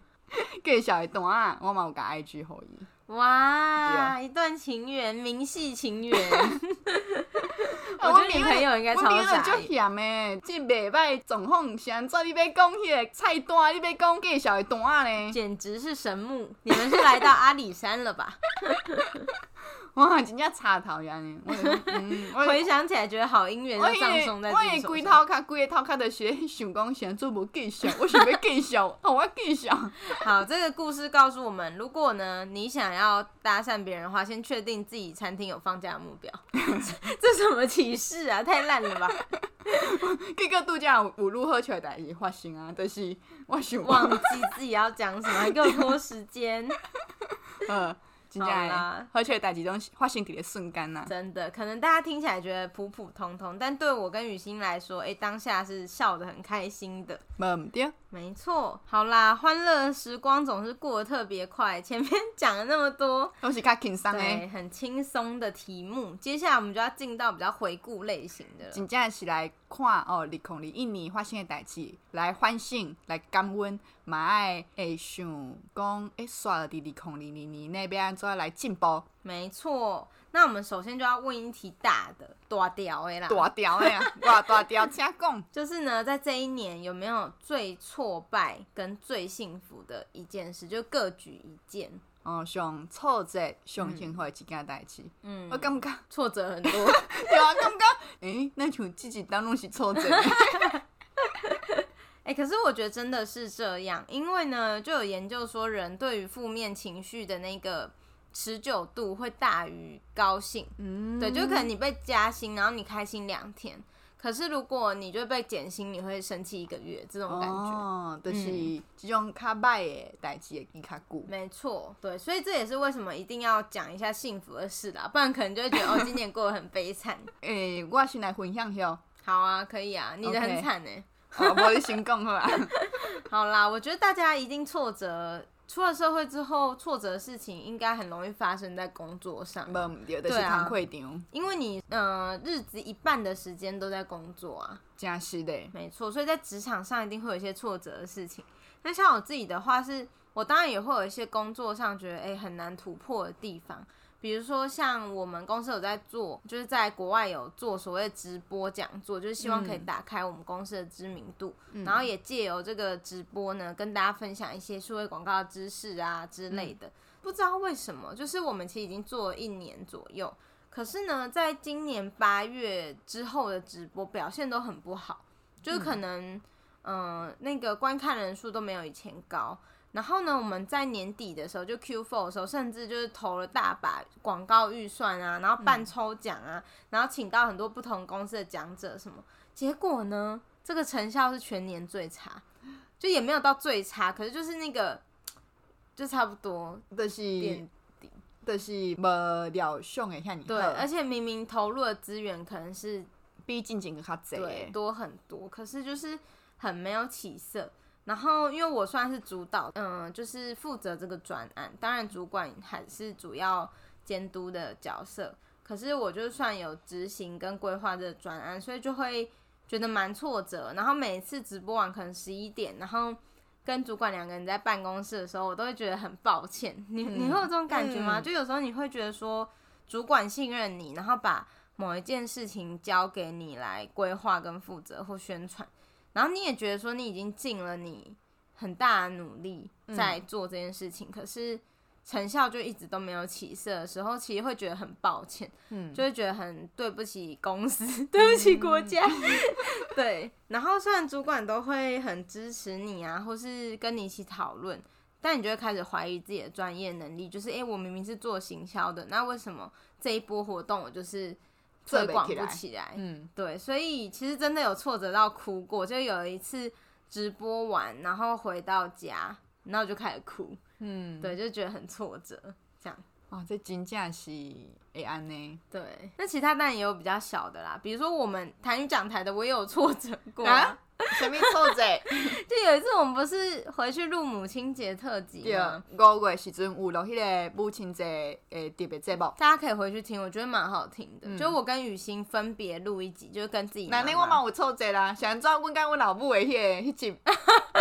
介绍的单啊，我嘛有甲 IG 互伊。哇，一段情缘，明细情缘。(laughs) 我觉得你朋友应该超傻。就嫌诶，这袂歹状况，是安怎你要讲迄个菜单，你要讲介绍的单呢？简直是神木！你们是来到阿里山了吧？(laughs) (laughs) 哇，真正插头呀！呢，回想起来觉得好姻缘就葬送在。我也规头壳，规个头壳的学想讲，想做无介绍，我想要介绍，(laughs) 好，我介绍。好，这个故事告诉我们，如果呢你想要搭讪别人的话，先确定自己餐厅有放假的目标。(laughs) 这什么启示啊？太烂了吧！这个度假有如何取代也发生啊？就是我想忘记自己要讲什么，还给我拖时间。嗯。好啦，而且代志拢发生在个瞬间呐。真的，可能大家听起来觉得普普通通，但对我跟雨欣来说，哎、欸，当下是笑得很开心的。没对，没错。好啦，欢乐时光总是过得特别快。前面 (laughs) 讲了那么多，都是较轻松的，对，很轻松的题目。接下来我们就要进到比较回顾类型的了。真正是来看哦，二零二一年发生的代志，来反省，来感恩。嘛爱会想讲，哎，刷了二孔二零年那边怎来进步？没错，那我们首先就要问一题大的、大屌的啦。大屌的呀，哇大条，请讲。(laughs) 就是呢，在这一年有没有最挫败跟最幸福的一件事？就各举一件。哦，上挫折、上幸福的一件代志。嗯，我感觉挫折很多。(laughs) 对啊，感觉，哎，那像自己当中是挫折。哎、欸，可是我觉得真的是这样，因为呢，就有研究说，人对于负面情绪的那个持久度会大于高兴。嗯，对，就可能你被加薪，然后你开心两天，可是如果你就被减薪，你会生气一个月，这种感觉。哦，就是这种较坏的代志会记较久。没错，对，所以这也是为什么一定要讲一下幸福的事啦，不然可能就会觉得哦，(laughs) 今年过得很悲惨。哎、欸，我先来分享一下。好啊，可以啊，你的很惨呢、欸。好，我先讲好 (laughs) 好啦，我觉得大家一定挫折，出了社会之后，挫折的事情应该很容易发生在工作上。对，对啊，因为你呃日子一半的时间都在工作啊。加是的，没错，所以在职场上一定会有一些挫折的事情。那像我自己的话是，是我当然也会有一些工作上觉得哎、欸、很难突破的地方。比如说，像我们公司有在做，就是在国外有做所谓直播讲座，就是希望可以打开我们公司的知名度，嗯、然后也借由这个直播呢，跟大家分享一些数位广告的知识啊之类的。嗯、不知道为什么，就是我们其实已经做了一年左右，可是呢，在今年八月之后的直播表现都很不好，就是可能，嗯、呃，那个观看人数都没有以前高。然后呢，我们在年底的时候，就 Q4 的时候，甚至就是投了大把广告预算啊，然后办抽奖啊，嗯、然后请到很多不同公司的讲者什么。结果呢，这个成效是全年最差，就也没有到最差，可是就是那个就差不多，就是垫底，就是没料想的像你。对，而且明明投入的资源可能是比进前较多，对，多很多，可是就是很没有起色。然后，因为我算是主导，嗯，就是负责这个专案，当然主管还是主要监督的角色。可是我就算有执行跟规划这个专案，所以就会觉得蛮挫折。然后每次直播完可能十一点，然后跟主管两个人在办公室的时候，我都会觉得很抱歉。你 (laughs) 你会有这种感觉吗？嗯、就有时候你会觉得说，主管信任你，然后把某一件事情交给你来规划跟负责或宣传。然后你也觉得说你已经尽了你很大的努力在做这件事情，嗯、可是成效就一直都没有起色的时候，其实会觉得很抱歉，嗯，就会觉得很对不起公司，嗯、(laughs) 对不起国家，嗯、(laughs) 对。然后虽然主管都会很支持你啊，或是跟你一起讨论，但你就会开始怀疑自己的专业能力，就是诶，我明明是做行销的，那为什么这一波活动我就是。推广不起来，嗯，对，所以其实真的有挫折到哭过，就有一次直播完，然后回到家，然后就开始哭，嗯，对，就觉得很挫折，这样，哇，这金价是会安呢，对，那其他当然也有比较小的啦，比如说我们台语讲台的，我也有挫折过啊。啊 (laughs) 什么臭贼？(laughs) 就有一次我们不是回去录母亲节特辑吗？五月时阵有录迄个母亲节诶特别节目，大家可以回去听，我觉得蛮好听的。嗯、就我跟雨欣分别录一集，就是跟自己妈妈。那我嘛有错者啦，想知道阮跟阮老母的迄个迄集，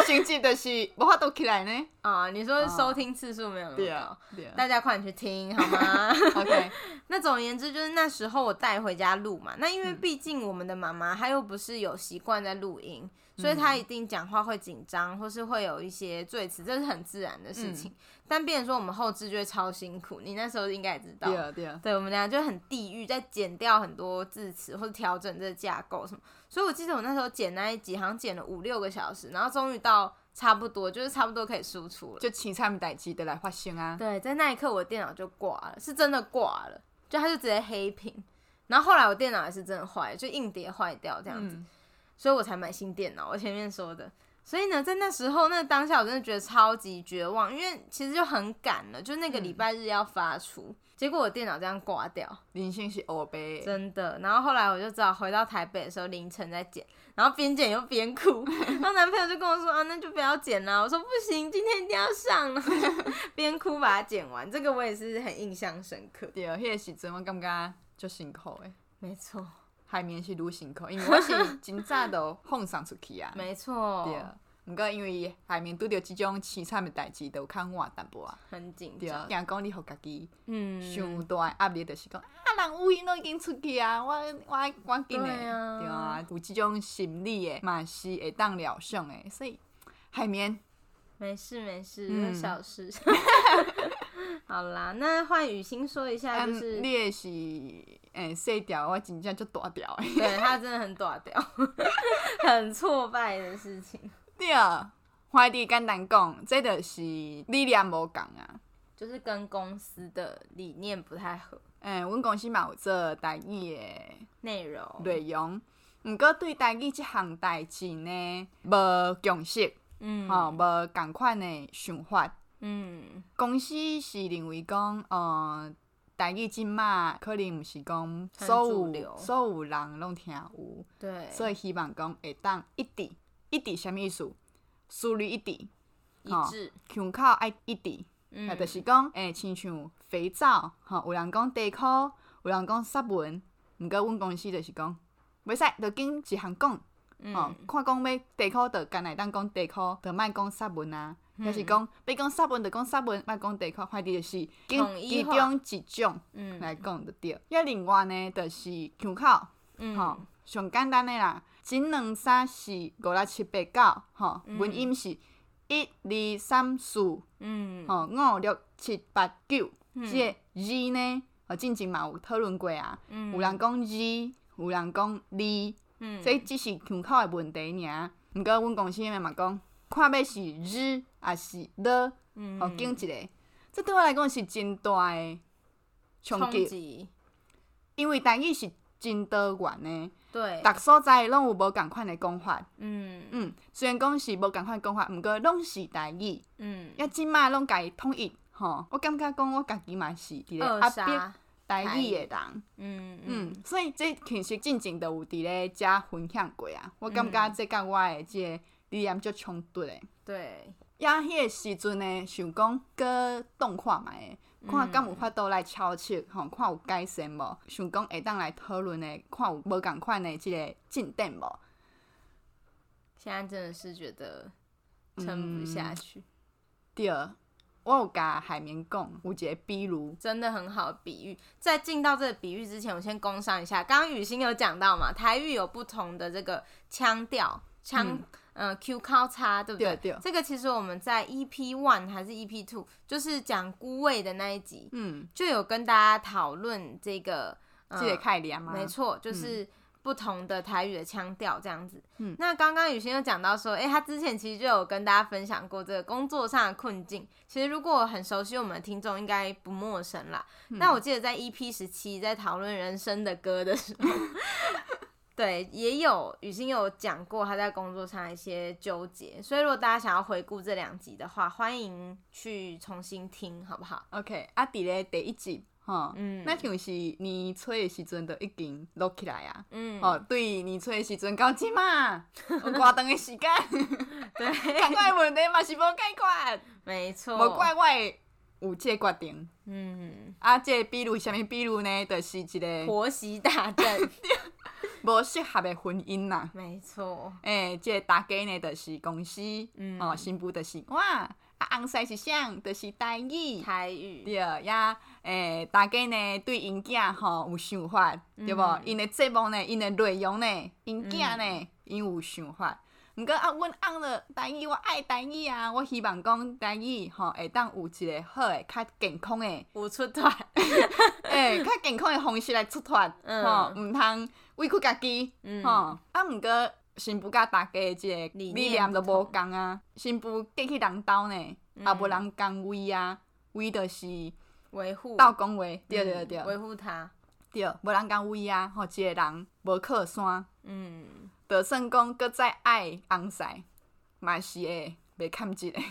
成绩就是无法度起来呢。啊，你说收听次数没有那么高，对啊，对啊，大家快点去听好吗？(laughs) (laughs) OK。那总而言之，就是那时候我带回家录嘛。那因为毕竟我们的妈妈她又不是有习惯在录音。所以她一定讲话会紧张，或是会有一些赘词，这是很自然的事情。嗯、但变成说我们后置就会超辛苦，你那时候应该也知道。对啊，对啊。对，我们俩就很地狱，在剪掉很多字词或者调整这个架构什么。所以我记得我那时候剪那一集，好像剪了五六个小时，然后终于到差不多，就是差不多可以输出了。就青菜代机的来发信啊。对，在那一刻我的电脑就挂了，是真的挂了，就它就直接黑屏。然后后来我电脑也是真的坏，就硬碟坏掉这样子。嗯所以我才买新电脑。我前面说的，所以呢，在那时候那当下，我真的觉得超级绝望，因为其实就很赶了，就那个礼拜日要发出，嗯、结果我电脑这样挂掉，人生是黑白，真的。然后后来我就只好回到台北的时候凌晨再剪，然后边剪又边哭，(laughs) 然后男朋友就跟我说啊，那就不要剪了。我说不行，今天一定要上，(laughs) 边哭把它剪完。这个我也是很印象深刻。对，那个时阵我感觉就辛苦诶。没错。海绵是愈辛苦，因为我是真早都放送出去啊。(laughs) 没错。对，毋过因为海绵拄着即种凄惨的代志，就较晚淡薄啊。很紧张。对，惊讲你互家己，嗯，伤大压力，就是讲啊，人乌云都已经出去啊，我我我紧的，对啊，有即种心理的，嘛是会当疗伤的，所以海绵。没事没事，嗯、小事。(laughs) 好啦，那换雨欣说一下，就是、嗯、你也是诶，细、欸、条，我真正就大掉。对他真的很大掉，(laughs) 很挫败的事情。对啊，快递简单讲，这就是理念无共啊，就是跟公司的理念不太合。诶、欸，阮公司嘛有做台语的内容内容，毋过对台语即项代志呢，无共识。嗯，吼、哦，无共款的想法。嗯，公司是认为讲，呃，台语即马可能毋是讲所有所有人拢听有，对，所以希望讲会当一致，一致啥物意思？思率一致，一致，腔口爱一致，嗯，啊，就是讲，诶、欸，亲像肥皂，吼、哦，有人讲地壳，有人讲湿文，毋过阮公司就是讲，袂使，着紧一项讲。嗯、哦，看讲要地壳，就干来当讲地壳，就莫讲湿文啊。还、嗯、是讲要讲湿文，就讲湿文，莫讲地壳。快递就是其中一种来讲就对。要、嗯、另外呢，就是腔口，吼、嗯，上、哦、简单的啦。一、两、三、四、五、六、七、八、九，吼，文音是一、二、三、四，嗯，吼，五、六、七、八、九。这个字呢，哦，进前嘛有讨论过啊。嗯、有人讲字，有人讲字。嗯，这只是腔口的问题尔，毋过阮公司诶嘛讲，看要是日还是了，哦，拣一个，这对我来讲是真大诶冲击，因为台语是真多元诶，对，逐所在拢有无共款诶讲法，嗯。嗯，虽然讲是无共款讲法，毋过拢是台语，嗯，要即摆拢家己统一，吼，我感觉讲我家己嘛是伫咧阿边。台语的人，嗯嗯，所以这其实进前都有伫咧遮分享过啊。我感觉这甲我的这个理念就冲突的。对，也迄个时阵呢，想讲搁动画嘛诶，看敢有法度来超切吼，看有改善无？想讲会当来讨论的，看有无共款的即个进展无？现在真的是觉得撑不下去。嗯、对。我有甲海绵讲，有一个比如，真的很好的比喻。在进到这个比喻之前，我先工商一下。刚刚雨欣有讲到嘛，台语有不同的这个腔调，腔，嗯、呃，Q 高差，对不对？对，对。这个其实我们在 EP one 还是 EP two，就是讲孤位的那一集，嗯，就有跟大家讨论这个，这个概念吗？没错，就是。嗯不同的台语的腔调这样子，嗯，那刚刚雨欣有讲到说，诶、欸，他之前其实就有跟大家分享过这个工作上的困境。其实如果很熟悉我们的听众，应该不陌生啦。嗯、那我记得在 EP 十七在讨论人生的歌的时候，对，也有雨欣有讲过他在工作上一些纠结。所以如果大家想要回顾这两集的话，欢迎去重新听，好不好？OK，阿弟咧第一集。吼，嗯，那就是年初的时阵，就已经录起来啊。嗯，哦，对，年初的时阵到即嘛，有偌长的时间，(laughs) 对，同款问题嘛是无解决，(laughs) 没错，无怪我会有这个决定。嗯，啊，这个、比如啥物比如呢？就是一个婆媳大战，(laughs) (laughs) 无适合的婚姻呐。没错，诶、欸，这个大家呢，就是公司，嗯，哦，新妇就是哇。红晒是啥？就是台语。台语。对，呀诶、欸，大家呢对因囝吼有想法，嗯、对无？因诶节目呢，因诶内容呢，因囝呢，因有想法。毋过啊，阮翁了台语，我爱台语啊！我希望讲台语吼会当有一个好 (laughs) 诶、较健康诶，有出脱。诶、欸，较健康诶方式来出脱，吼、嗯，毋通委屈家己，吼、嗯。啊，毋过。新妇甲大家的这个理念都无共啊，新妇嫁去人兜呢，也、嗯、无人讲位啊，位就是维护，斗讲话，对对对，维护他，对，无人讲位啊，吼，一个人无靠山，嗯，就算讲搁再爱红晒，嘛是诶，袂看紧诶。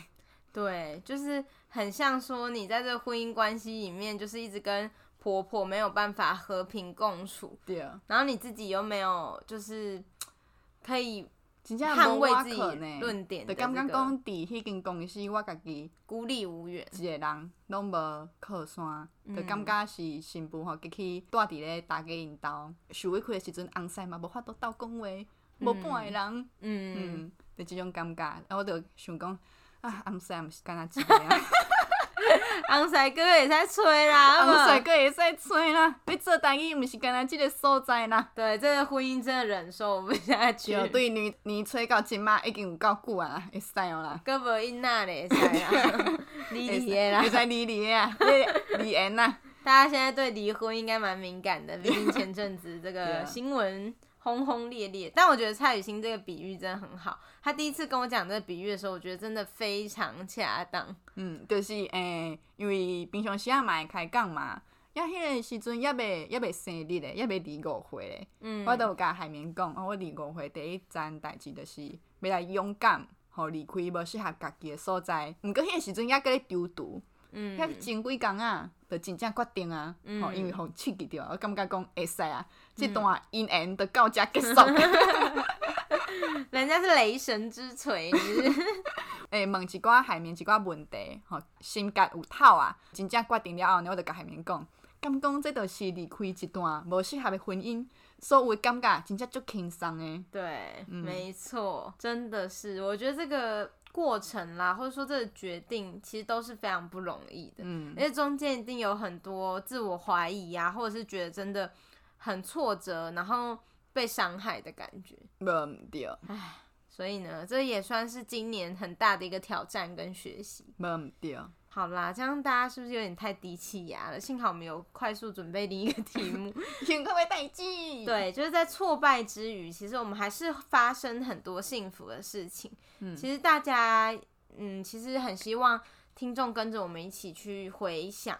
对，就是很像说你在这婚姻关系里面，就是一直跟婆婆没有办法和平共处。对啊。然后你自己又没有，就是可以捍卫自己论点、这个。就刚刚讲，伫迄间公司，我家己孤立无援，一个人拢无靠山，就感觉是新妇吼，佮去住伫咧大家因兜，受委屈的时阵，翁婿嘛无法度斗讲话，无半个人，嗯嗯，就即种感觉，然后我就想讲。啊，翁婿毋是干那一个啊，(laughs) 翁帅哥会使吹啦，翁帅哥会使吹啦，你做代志毋是干那即个所在啦。对，这个婚姻真的忍受不下去。对，女女吹到今嘛已经有够久啊，会使哦啦。阁无因那咧，会使啦，(laughs) 离离的啦，会使离离的啊，离离缘呐。大家现在对离婚应该蛮敏感的，毕竟前阵子这个 (laughs) 新闻。轰轰烈烈，但我觉得蔡雨欣这个比喻真的很好。他第一次跟我讲这个比喻的时候，我觉得真的非常恰当。嗯，就是诶、欸，因为平常时啊嘛会开讲嘛，呀，迄个时阵也未也未生日嘞，也未离五岁嘞。嗯，我都有甲海绵讲，我离五岁第一件代志就是要来勇敢，吼离开无适合家己的所在。毋过迄个时阵也搁咧丢毒。嗯，遐前几工啊，就真正决定啊，吼、嗯，因为互刺激着，我感觉讲会使啊，这段姻缘就到遮结束。(laughs) 人家是雷神之锤，(laughs) 诶、欸，问一寡海绵一寡问题，吼，心结有透啊，真正决定了后，呢我就甲海绵讲，敢讲这就是离开一段无适合的婚姻，所有的感觉真正足轻松诶。对，嗯、没错，真的是，我觉得这个。过程啦，或者说这个决定，其实都是非常不容易的。嗯，因为中间一定有很多自我怀疑啊，或者是觉得真的很挫折，然后被伤害的感觉。没对。唉，所以呢，这也算是今年很大的一个挑战跟学习。没对。好啦，这样大家是不是有点太低气压了？幸好我们有快速准备另一个题目，请各位代记。对，就是在挫败之余，其实我们还是发生很多幸福的事情。嗯，其实大家，嗯，其实很希望听众跟着我们一起去回想，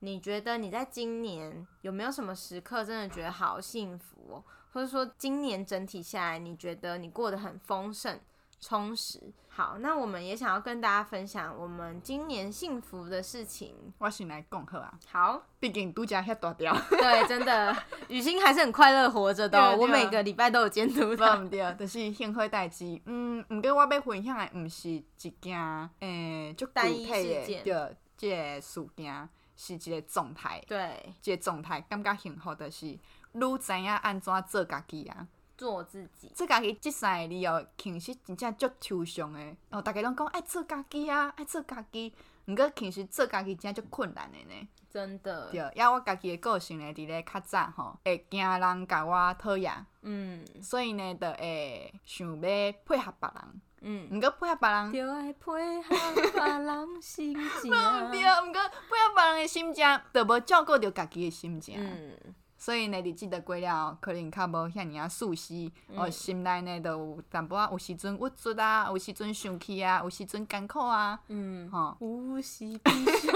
你觉得你在今年有没有什么时刻真的觉得好幸福哦？或者说今年整体下来，你觉得你过得很丰盛？充实。好，那我们也想要跟大家分享我们今年幸福的事情。我先来讲好啊。好，毕竟度假遐大条。(laughs) 对，真的，雨欣还是很快乐活着的。我每个礼拜都有监督他。对，就是幸福代志。嗯，毋过我要分享的毋是一件诶，就单一事件。对，这个事件是一个状态。对，这个状态感觉幸福的是，愈知影安怎做家己啊。做自己，做家己，即三个理由其实真正足抽象的。哦，大家拢讲爱做家己啊，爱做家己。毋过其实做家己真正足困难的呢。真的。对，也我家己的个性呢，伫咧较早吼，会惊人甲我讨厌。嗯。所以呢，就会想要配合别人。嗯。毋过配合别人。就爱配合别人心情。(laughs) 毋对，毋过配合别人的心情，就无照顾着家己的心情。嗯。所以呢，日子着过了，可能较无遐尔啊舒适，哦、嗯，心内呢，就有淡薄仔，有时阵郁卒啊，有时阵生气啊，有时阵艰苦啊，嗯，吼，有时悲伤。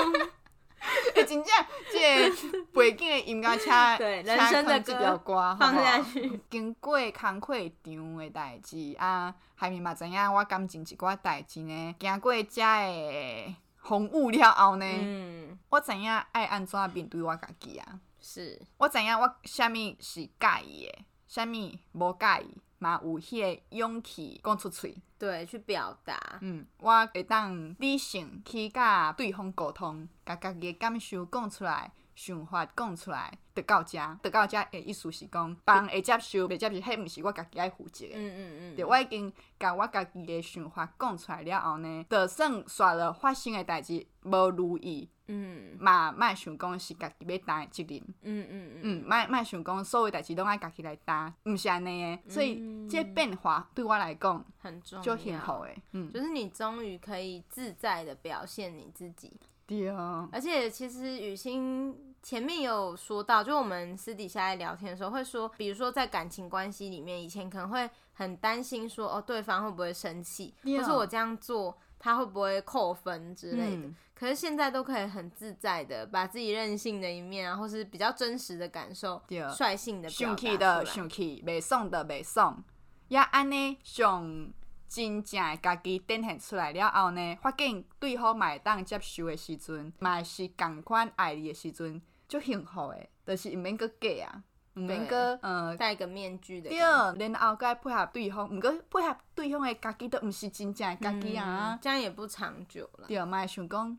诶，(laughs) 真正，即个背景的音乐车，(laughs) 对，人生的歌，放下去。经过坎坷场的代志啊，海面嘛知影我感情一寡代志呢，经过遮的风雨了后呢，嗯，我知影爱安怎面对我家己啊。是。我知影我虾物是介意的，啥物无介意，嘛有迄个勇气讲出嘴，对，去表达。嗯，我会当理性去甲对方沟通，甲家己的感受讲出来，想法讲出来，得到遮，得到遮的意思是讲，帮会接受，袂接受，迄毋是我家己爱负责的。嗯嗯嗯。对，我已经甲我家己的想法讲出来了后呢，就算煞了发生的代志无如意。嗯，嘛莫想讲是家己要担的责任。嗯嗯嗯，莫莫想讲所有代志拢爱家己来担，毋是安尼诶。所以这变化对我来讲很重要，就很好诶。嗯，就是你终于可以自在的表现你自己。对啊。而且其实雨欣前面有说到，就我们私底下在聊天的时候会说，比如说在感情关系里面，以前可能会很担心说，哦，对方会不会生气，或是我这样做。他会不会扣分之类的？嗯、可是现在都可以很自在的把自己任性的一面啊，或是比较真实的感受，率性的表达出来。生气的生气，袂爽的袂爽，也安尼上真正诶家己展现出来了后呢，发现对方嘛会当接受的时阵，嘛是共款爱你的时阵，足幸福诶，就是毋免阁假啊，毋免阁呃戴个面具的。对，然后搁配合对方，毋过配合对方诶家己都毋是真正诶家己啊、嗯，这样也不长久了。对，嘛会想讲，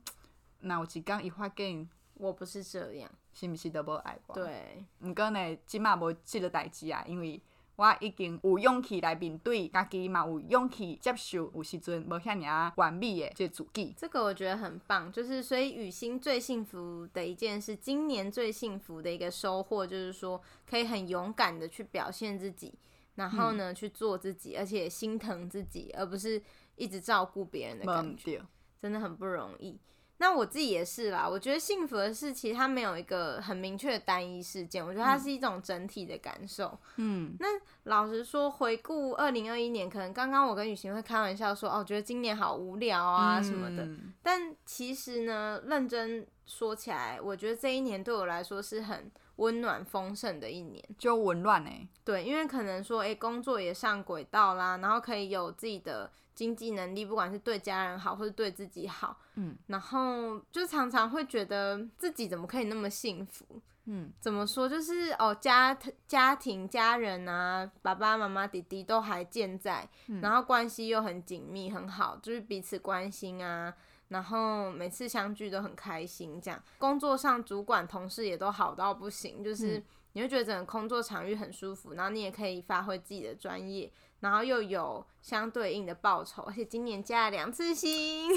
若有一天伊发现我不是这样，是毋是都无爱我？对，毋过呢，即码无即个代志啊，因为。我已经有勇气来面对家己，嘛有勇气接受有时阵无遐尔完美的这个自己。这个我觉得很棒，就是所以雨欣最幸福的一件事，今年最幸福的一个收获，就是说可以很勇敢的去表现自己，然后呢、嗯、去做自己，而且心疼自己，而不是一直照顾别人的感觉，真的很不容易。那我自己也是啦，我觉得幸福的事，其实它没有一个很明确的单一事件，我觉得它是一种整体的感受。嗯，那老实说，回顾二零二一年，可能刚刚我跟雨晴会开玩笑说，哦，觉得今年好无聊啊什么的。嗯、但其实呢，认真说起来，我觉得这一年对我来说是很温暖丰盛的一年，就紊乱呢。对，因为可能说，哎、欸，工作也上轨道啦，然后可以有自己的。经济能力，不管是对家人好，或者对自己好，嗯，然后就常常会觉得自己怎么可以那么幸福，嗯，怎么说，就是哦，家家庭家人啊，爸爸妈妈弟弟都还健在，嗯，然后关系又很紧密很好，就是彼此关心啊，然后每次相聚都很开心，这样。工作上主管同事也都好到不行，就是你会觉得整个工作场域很舒服，然后你也可以发挥自己的专业。然后又有相对应的报酬，而且今年加了两次薪，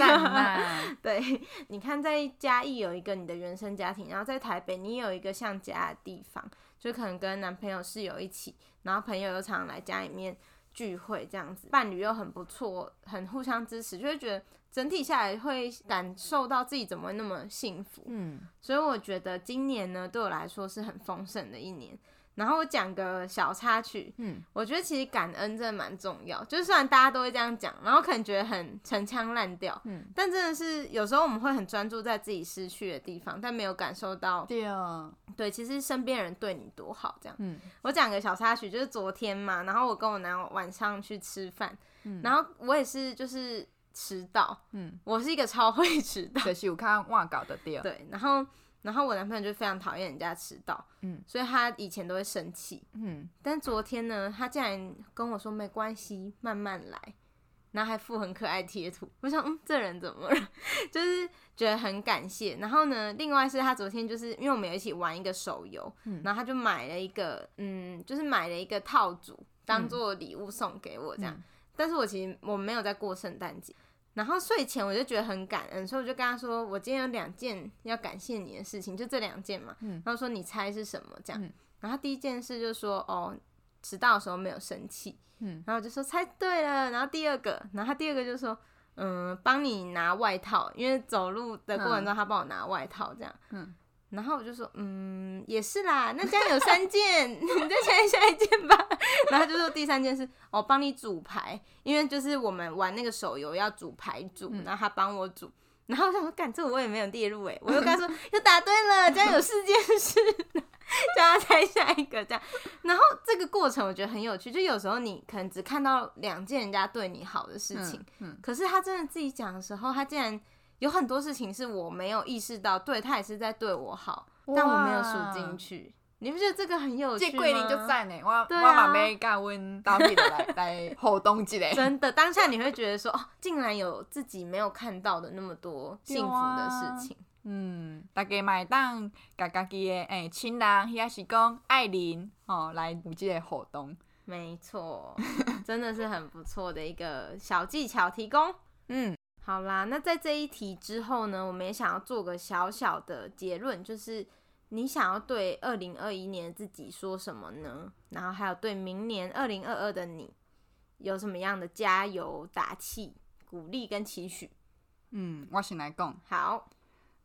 (laughs) 对，你看在嘉义有一个你的原生家庭，然后在台北你有一个像家的地方，就可能跟男朋友室友一起，然后朋友又常常来家里面聚会这样子，伴侣又很不错，很互相支持，就会觉得整体下来会感受到自己怎么会那么幸福。嗯，所以我觉得今年呢，对我来说是很丰盛的一年。然后我讲个小插曲，嗯，我觉得其实感恩真的蛮重要。就是虽然大家都会这样讲，然后可能觉得很陈腔滥调，嗯，但真的是有时候我们会很专注在自己失去的地方，但没有感受到，对啊，对，其实身边人对你多好，这样。嗯，我讲个小插曲，就是昨天嘛，然后我跟我男友晚上去吃饭，嗯，然后我也是就是迟到，嗯，我是一个超会迟到，就是我看忘稿的掉，对，然后。然后我男朋友就非常讨厌人家迟到，嗯，所以他以前都会生气，嗯，但昨天呢，他竟然跟我说没关系，慢慢来，然后还附很可爱贴图，我想，嗯，这人怎么了？(laughs) 就是觉得很感谢。然后呢，另外是他昨天就是因为我们有一起玩一个手游，嗯，然后他就买了一个，嗯，就是买了一个套组当做礼物送给我这样，嗯，但是我其实我没有在过圣诞节。然后睡前我就觉得很感恩，所以我就跟他说：“我今天有两件要感谢你的事情，就这两件嘛。嗯”然后说：“你猜是什么？”这样。嗯、然后第一件事就说：“哦，迟到的时候没有生气。”嗯。然后我就说：“猜对了。”然后第二个，然后他第二个就说：“嗯，帮你拿外套，因为走路的过程中他帮我拿外套，这样。”嗯。然后我就说，嗯，也是啦，那这样有三件，(laughs) 你再猜下一件吧。然后就说第三件是，我帮你组牌，因为就是我们玩那个手游要组牌组，然后他帮我组。然后我想说，干这我也没有列入诶，我又跟他说，又答对了，这样有四件事，叫他猜下一个这样。然后这个过程我觉得很有趣，就有时候你可能只看到两件人家对你好的事情，嗯，可是他真的自己讲的时候，他竟然。有很多事情是我没有意识到，对，他也是在对我好，但我没有数进去。你不觉得这个很有趣吗？这桂林就在呢，我我嘛没甲阮到底来 (laughs) 来活动之类。真的，当下你会觉得说，哦，竟然有自己没有看到的那么多幸福的事情。啊、嗯，大家嘛会当家家己的诶亲人，也是讲爱人哦，来有这个活动。没错，真的是很不错的一个小技巧提供。嗯。好啦，那在这一题之后呢，我们也想要做个小小的结论，就是你想要对二零二一年自己说什么呢？然后还有对明年二零二二的你有什么样的加油打气、鼓励跟期许？嗯，我先来讲。好，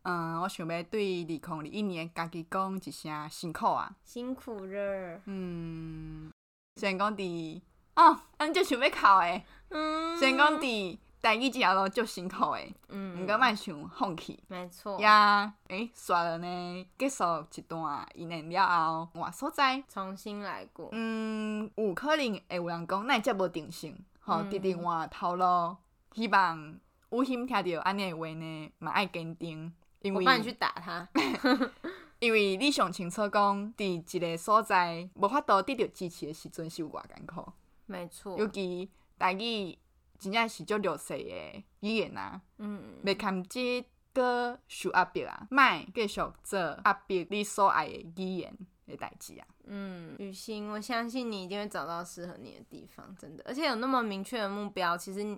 嗯，我想要对二零二一年家己讲一声辛苦啊，辛苦了。嗯，先讲第哦，俺就想要考诶。嗯，先讲第。但一直也都足辛苦诶，嗯，毋过莫想放弃，没错。呀。诶，刷了呢，结束一段一年了后，换所在，重新来过。嗯，有可能会有人讲，那才无定性，吼，直直换头路，希望有心听到安尼的话呢，嘛爱坚定，因为我帮你去打他，(laughs) 因为你上清楚讲，伫一个所在无法度得到支持的时阵，是有偌艰苦。没错，尤其台语真正是足弱势诶语言啊，嗯，袂堪即个受压迫啊，莫继续做压迫你所爱诶语言诶代志啊。嗯，雨欣，我相信你一定会找到适合你的地方，真的，而且有那么明确的目标，其实。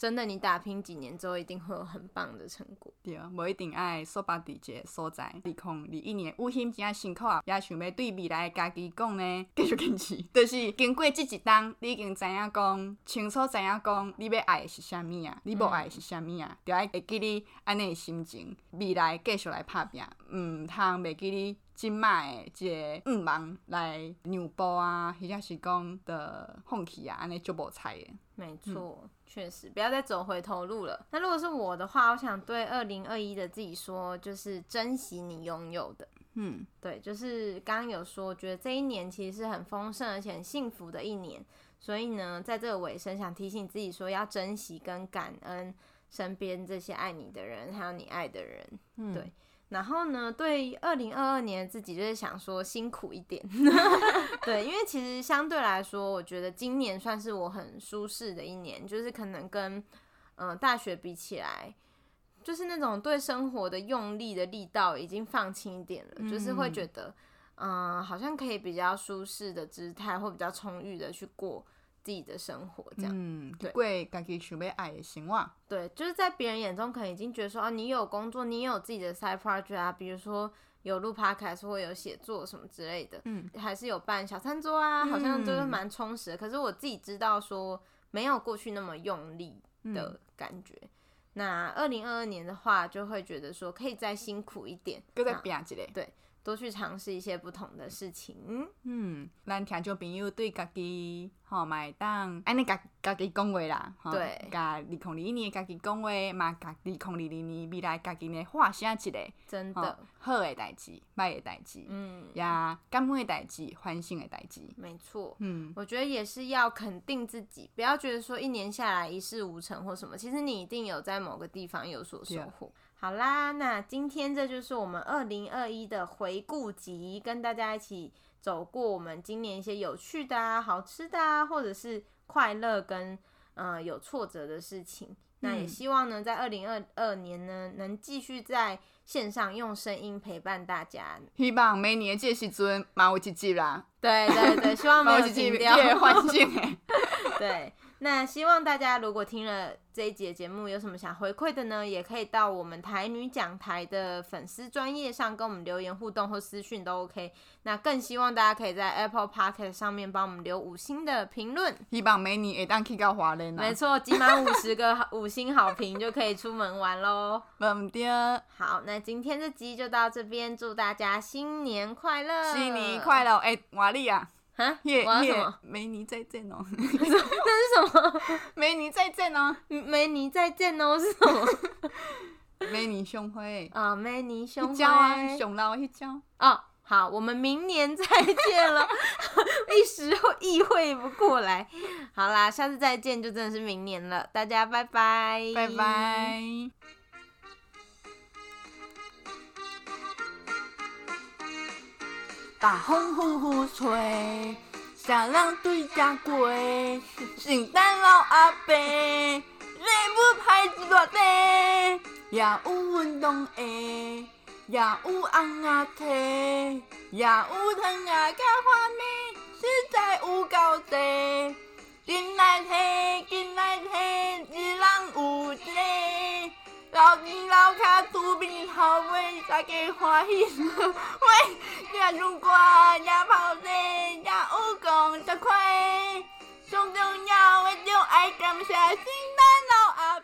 真的，你打拼几年之后，一定会有很棒的成果。对啊，无一定爱说白伫一个所在。二零二一年，有心真辛苦啊，也想要对未来家己讲呢，(laughs) 继续坚持。(laughs) 就是经过这一冬，你已经知影讲，清楚知影讲，你要爱的是啥物啊，你无爱的是啥物啊，就爱会记你安尼的心情，未来继续来拍拼，毋通袂记你。即卖的，即个毋忙来让步啊，或者是讲的放弃啊，安尼就无彩诶。没错，确、嗯、实不要再走回头路了。那如果是我的话，我想对二零二一的自己说，就是珍惜你拥有的。嗯，对，就是刚刚有说，我觉得这一年其实是很丰盛而且很幸福的一年。所以呢，在这个尾声，想提醒自己说，要珍惜跟感恩身边这些爱你的人，还有你爱的人。嗯，对。然后呢，对二零二二年自己就是想说辛苦一点，(laughs) (laughs) 对，因为其实相对来说，我觉得今年算是我很舒适的一年，就是可能跟嗯、呃、大学比起来，就是那种对生活的用力的力道已经放轻一点了，嗯、就是会觉得嗯、呃、好像可以比较舒适的姿态或比较充裕的去过。自己的生活这样，嗯，对，过家己想要爱的生活。对，就是在别人眼中可能已经觉得说啊，你有工作，你也有自己的 side project 啊，比如说有录 podcast 或有写作什么之类的，嗯，还是有办小餐桌啊，好像都是蛮充实的。嗯、可是我自己知道说，没有过去那么用力的感觉。嗯、那二零二二年的话，就会觉得说可以再辛苦一点，搁再拼一个，对。多去尝试一些不同的事情。嗯，咱听众朋友对家己吼，嘛会当安尼家家己讲话啦。对，甲二零二一年家己讲话，嘛家二零二二年未来家己呢画下一个真的好的代志，歹的代志，嗯，呀感恩的代志，欢喜的代志。没错，嗯，我觉得也是要肯定自己，不要觉得说一年下来一事无成或什么，其实你一定有在某个地方有所收获。好啦，那今天这就是我们二零二一的回顾集，跟大家一起走过我们今年一些有趣的啊、好吃的啊，或者是快乐跟呃有挫折的事情。嗯、那也希望呢，在二零二二年呢，能继续在线上用声音陪伴大家。希望每年这时阵嘛有一集啦。对对对，希望没有停掉。环境 (laughs) 对。那希望大家如果听了这一节节目，有什么想回馈的呢？也可以到我们台女讲台的粉丝专页上跟我们留言互动或私讯都 OK。那更希望大家可以在 Apple Podcast 上面帮我们留五星的评论。希望美女也当去到华联。没错，集满五十个五星好评就可以出门玩喽。(laughs) 唔对。好，那今天这集就到这边，祝大家新年快乐！新年快乐！哎、欸，瓦力啊！啊，耶耶！梅尼再见哦，(laughs) 那是什么？梅尼再见哦，梅尼再见哦是什么？(laughs) 梅尼胸灰啊，没你相会，熊老一交哦。好，我们明年再见了，(laughs) 一时意会不过来。好啦，下次再见就真的是明年了，大家拜拜，拜拜。大风呼呼吹，啥人对家过？圣诞老阿伯，礼物排一大堆，也有运动的，也有红阿提，也有糖啊加花蜜，实在有够多。进来听，进来听，一人有一个。老老卡土兵好威，大家欢喜喂，也如果也跑得也有功才快，最重要的就爱感谢圣诞老。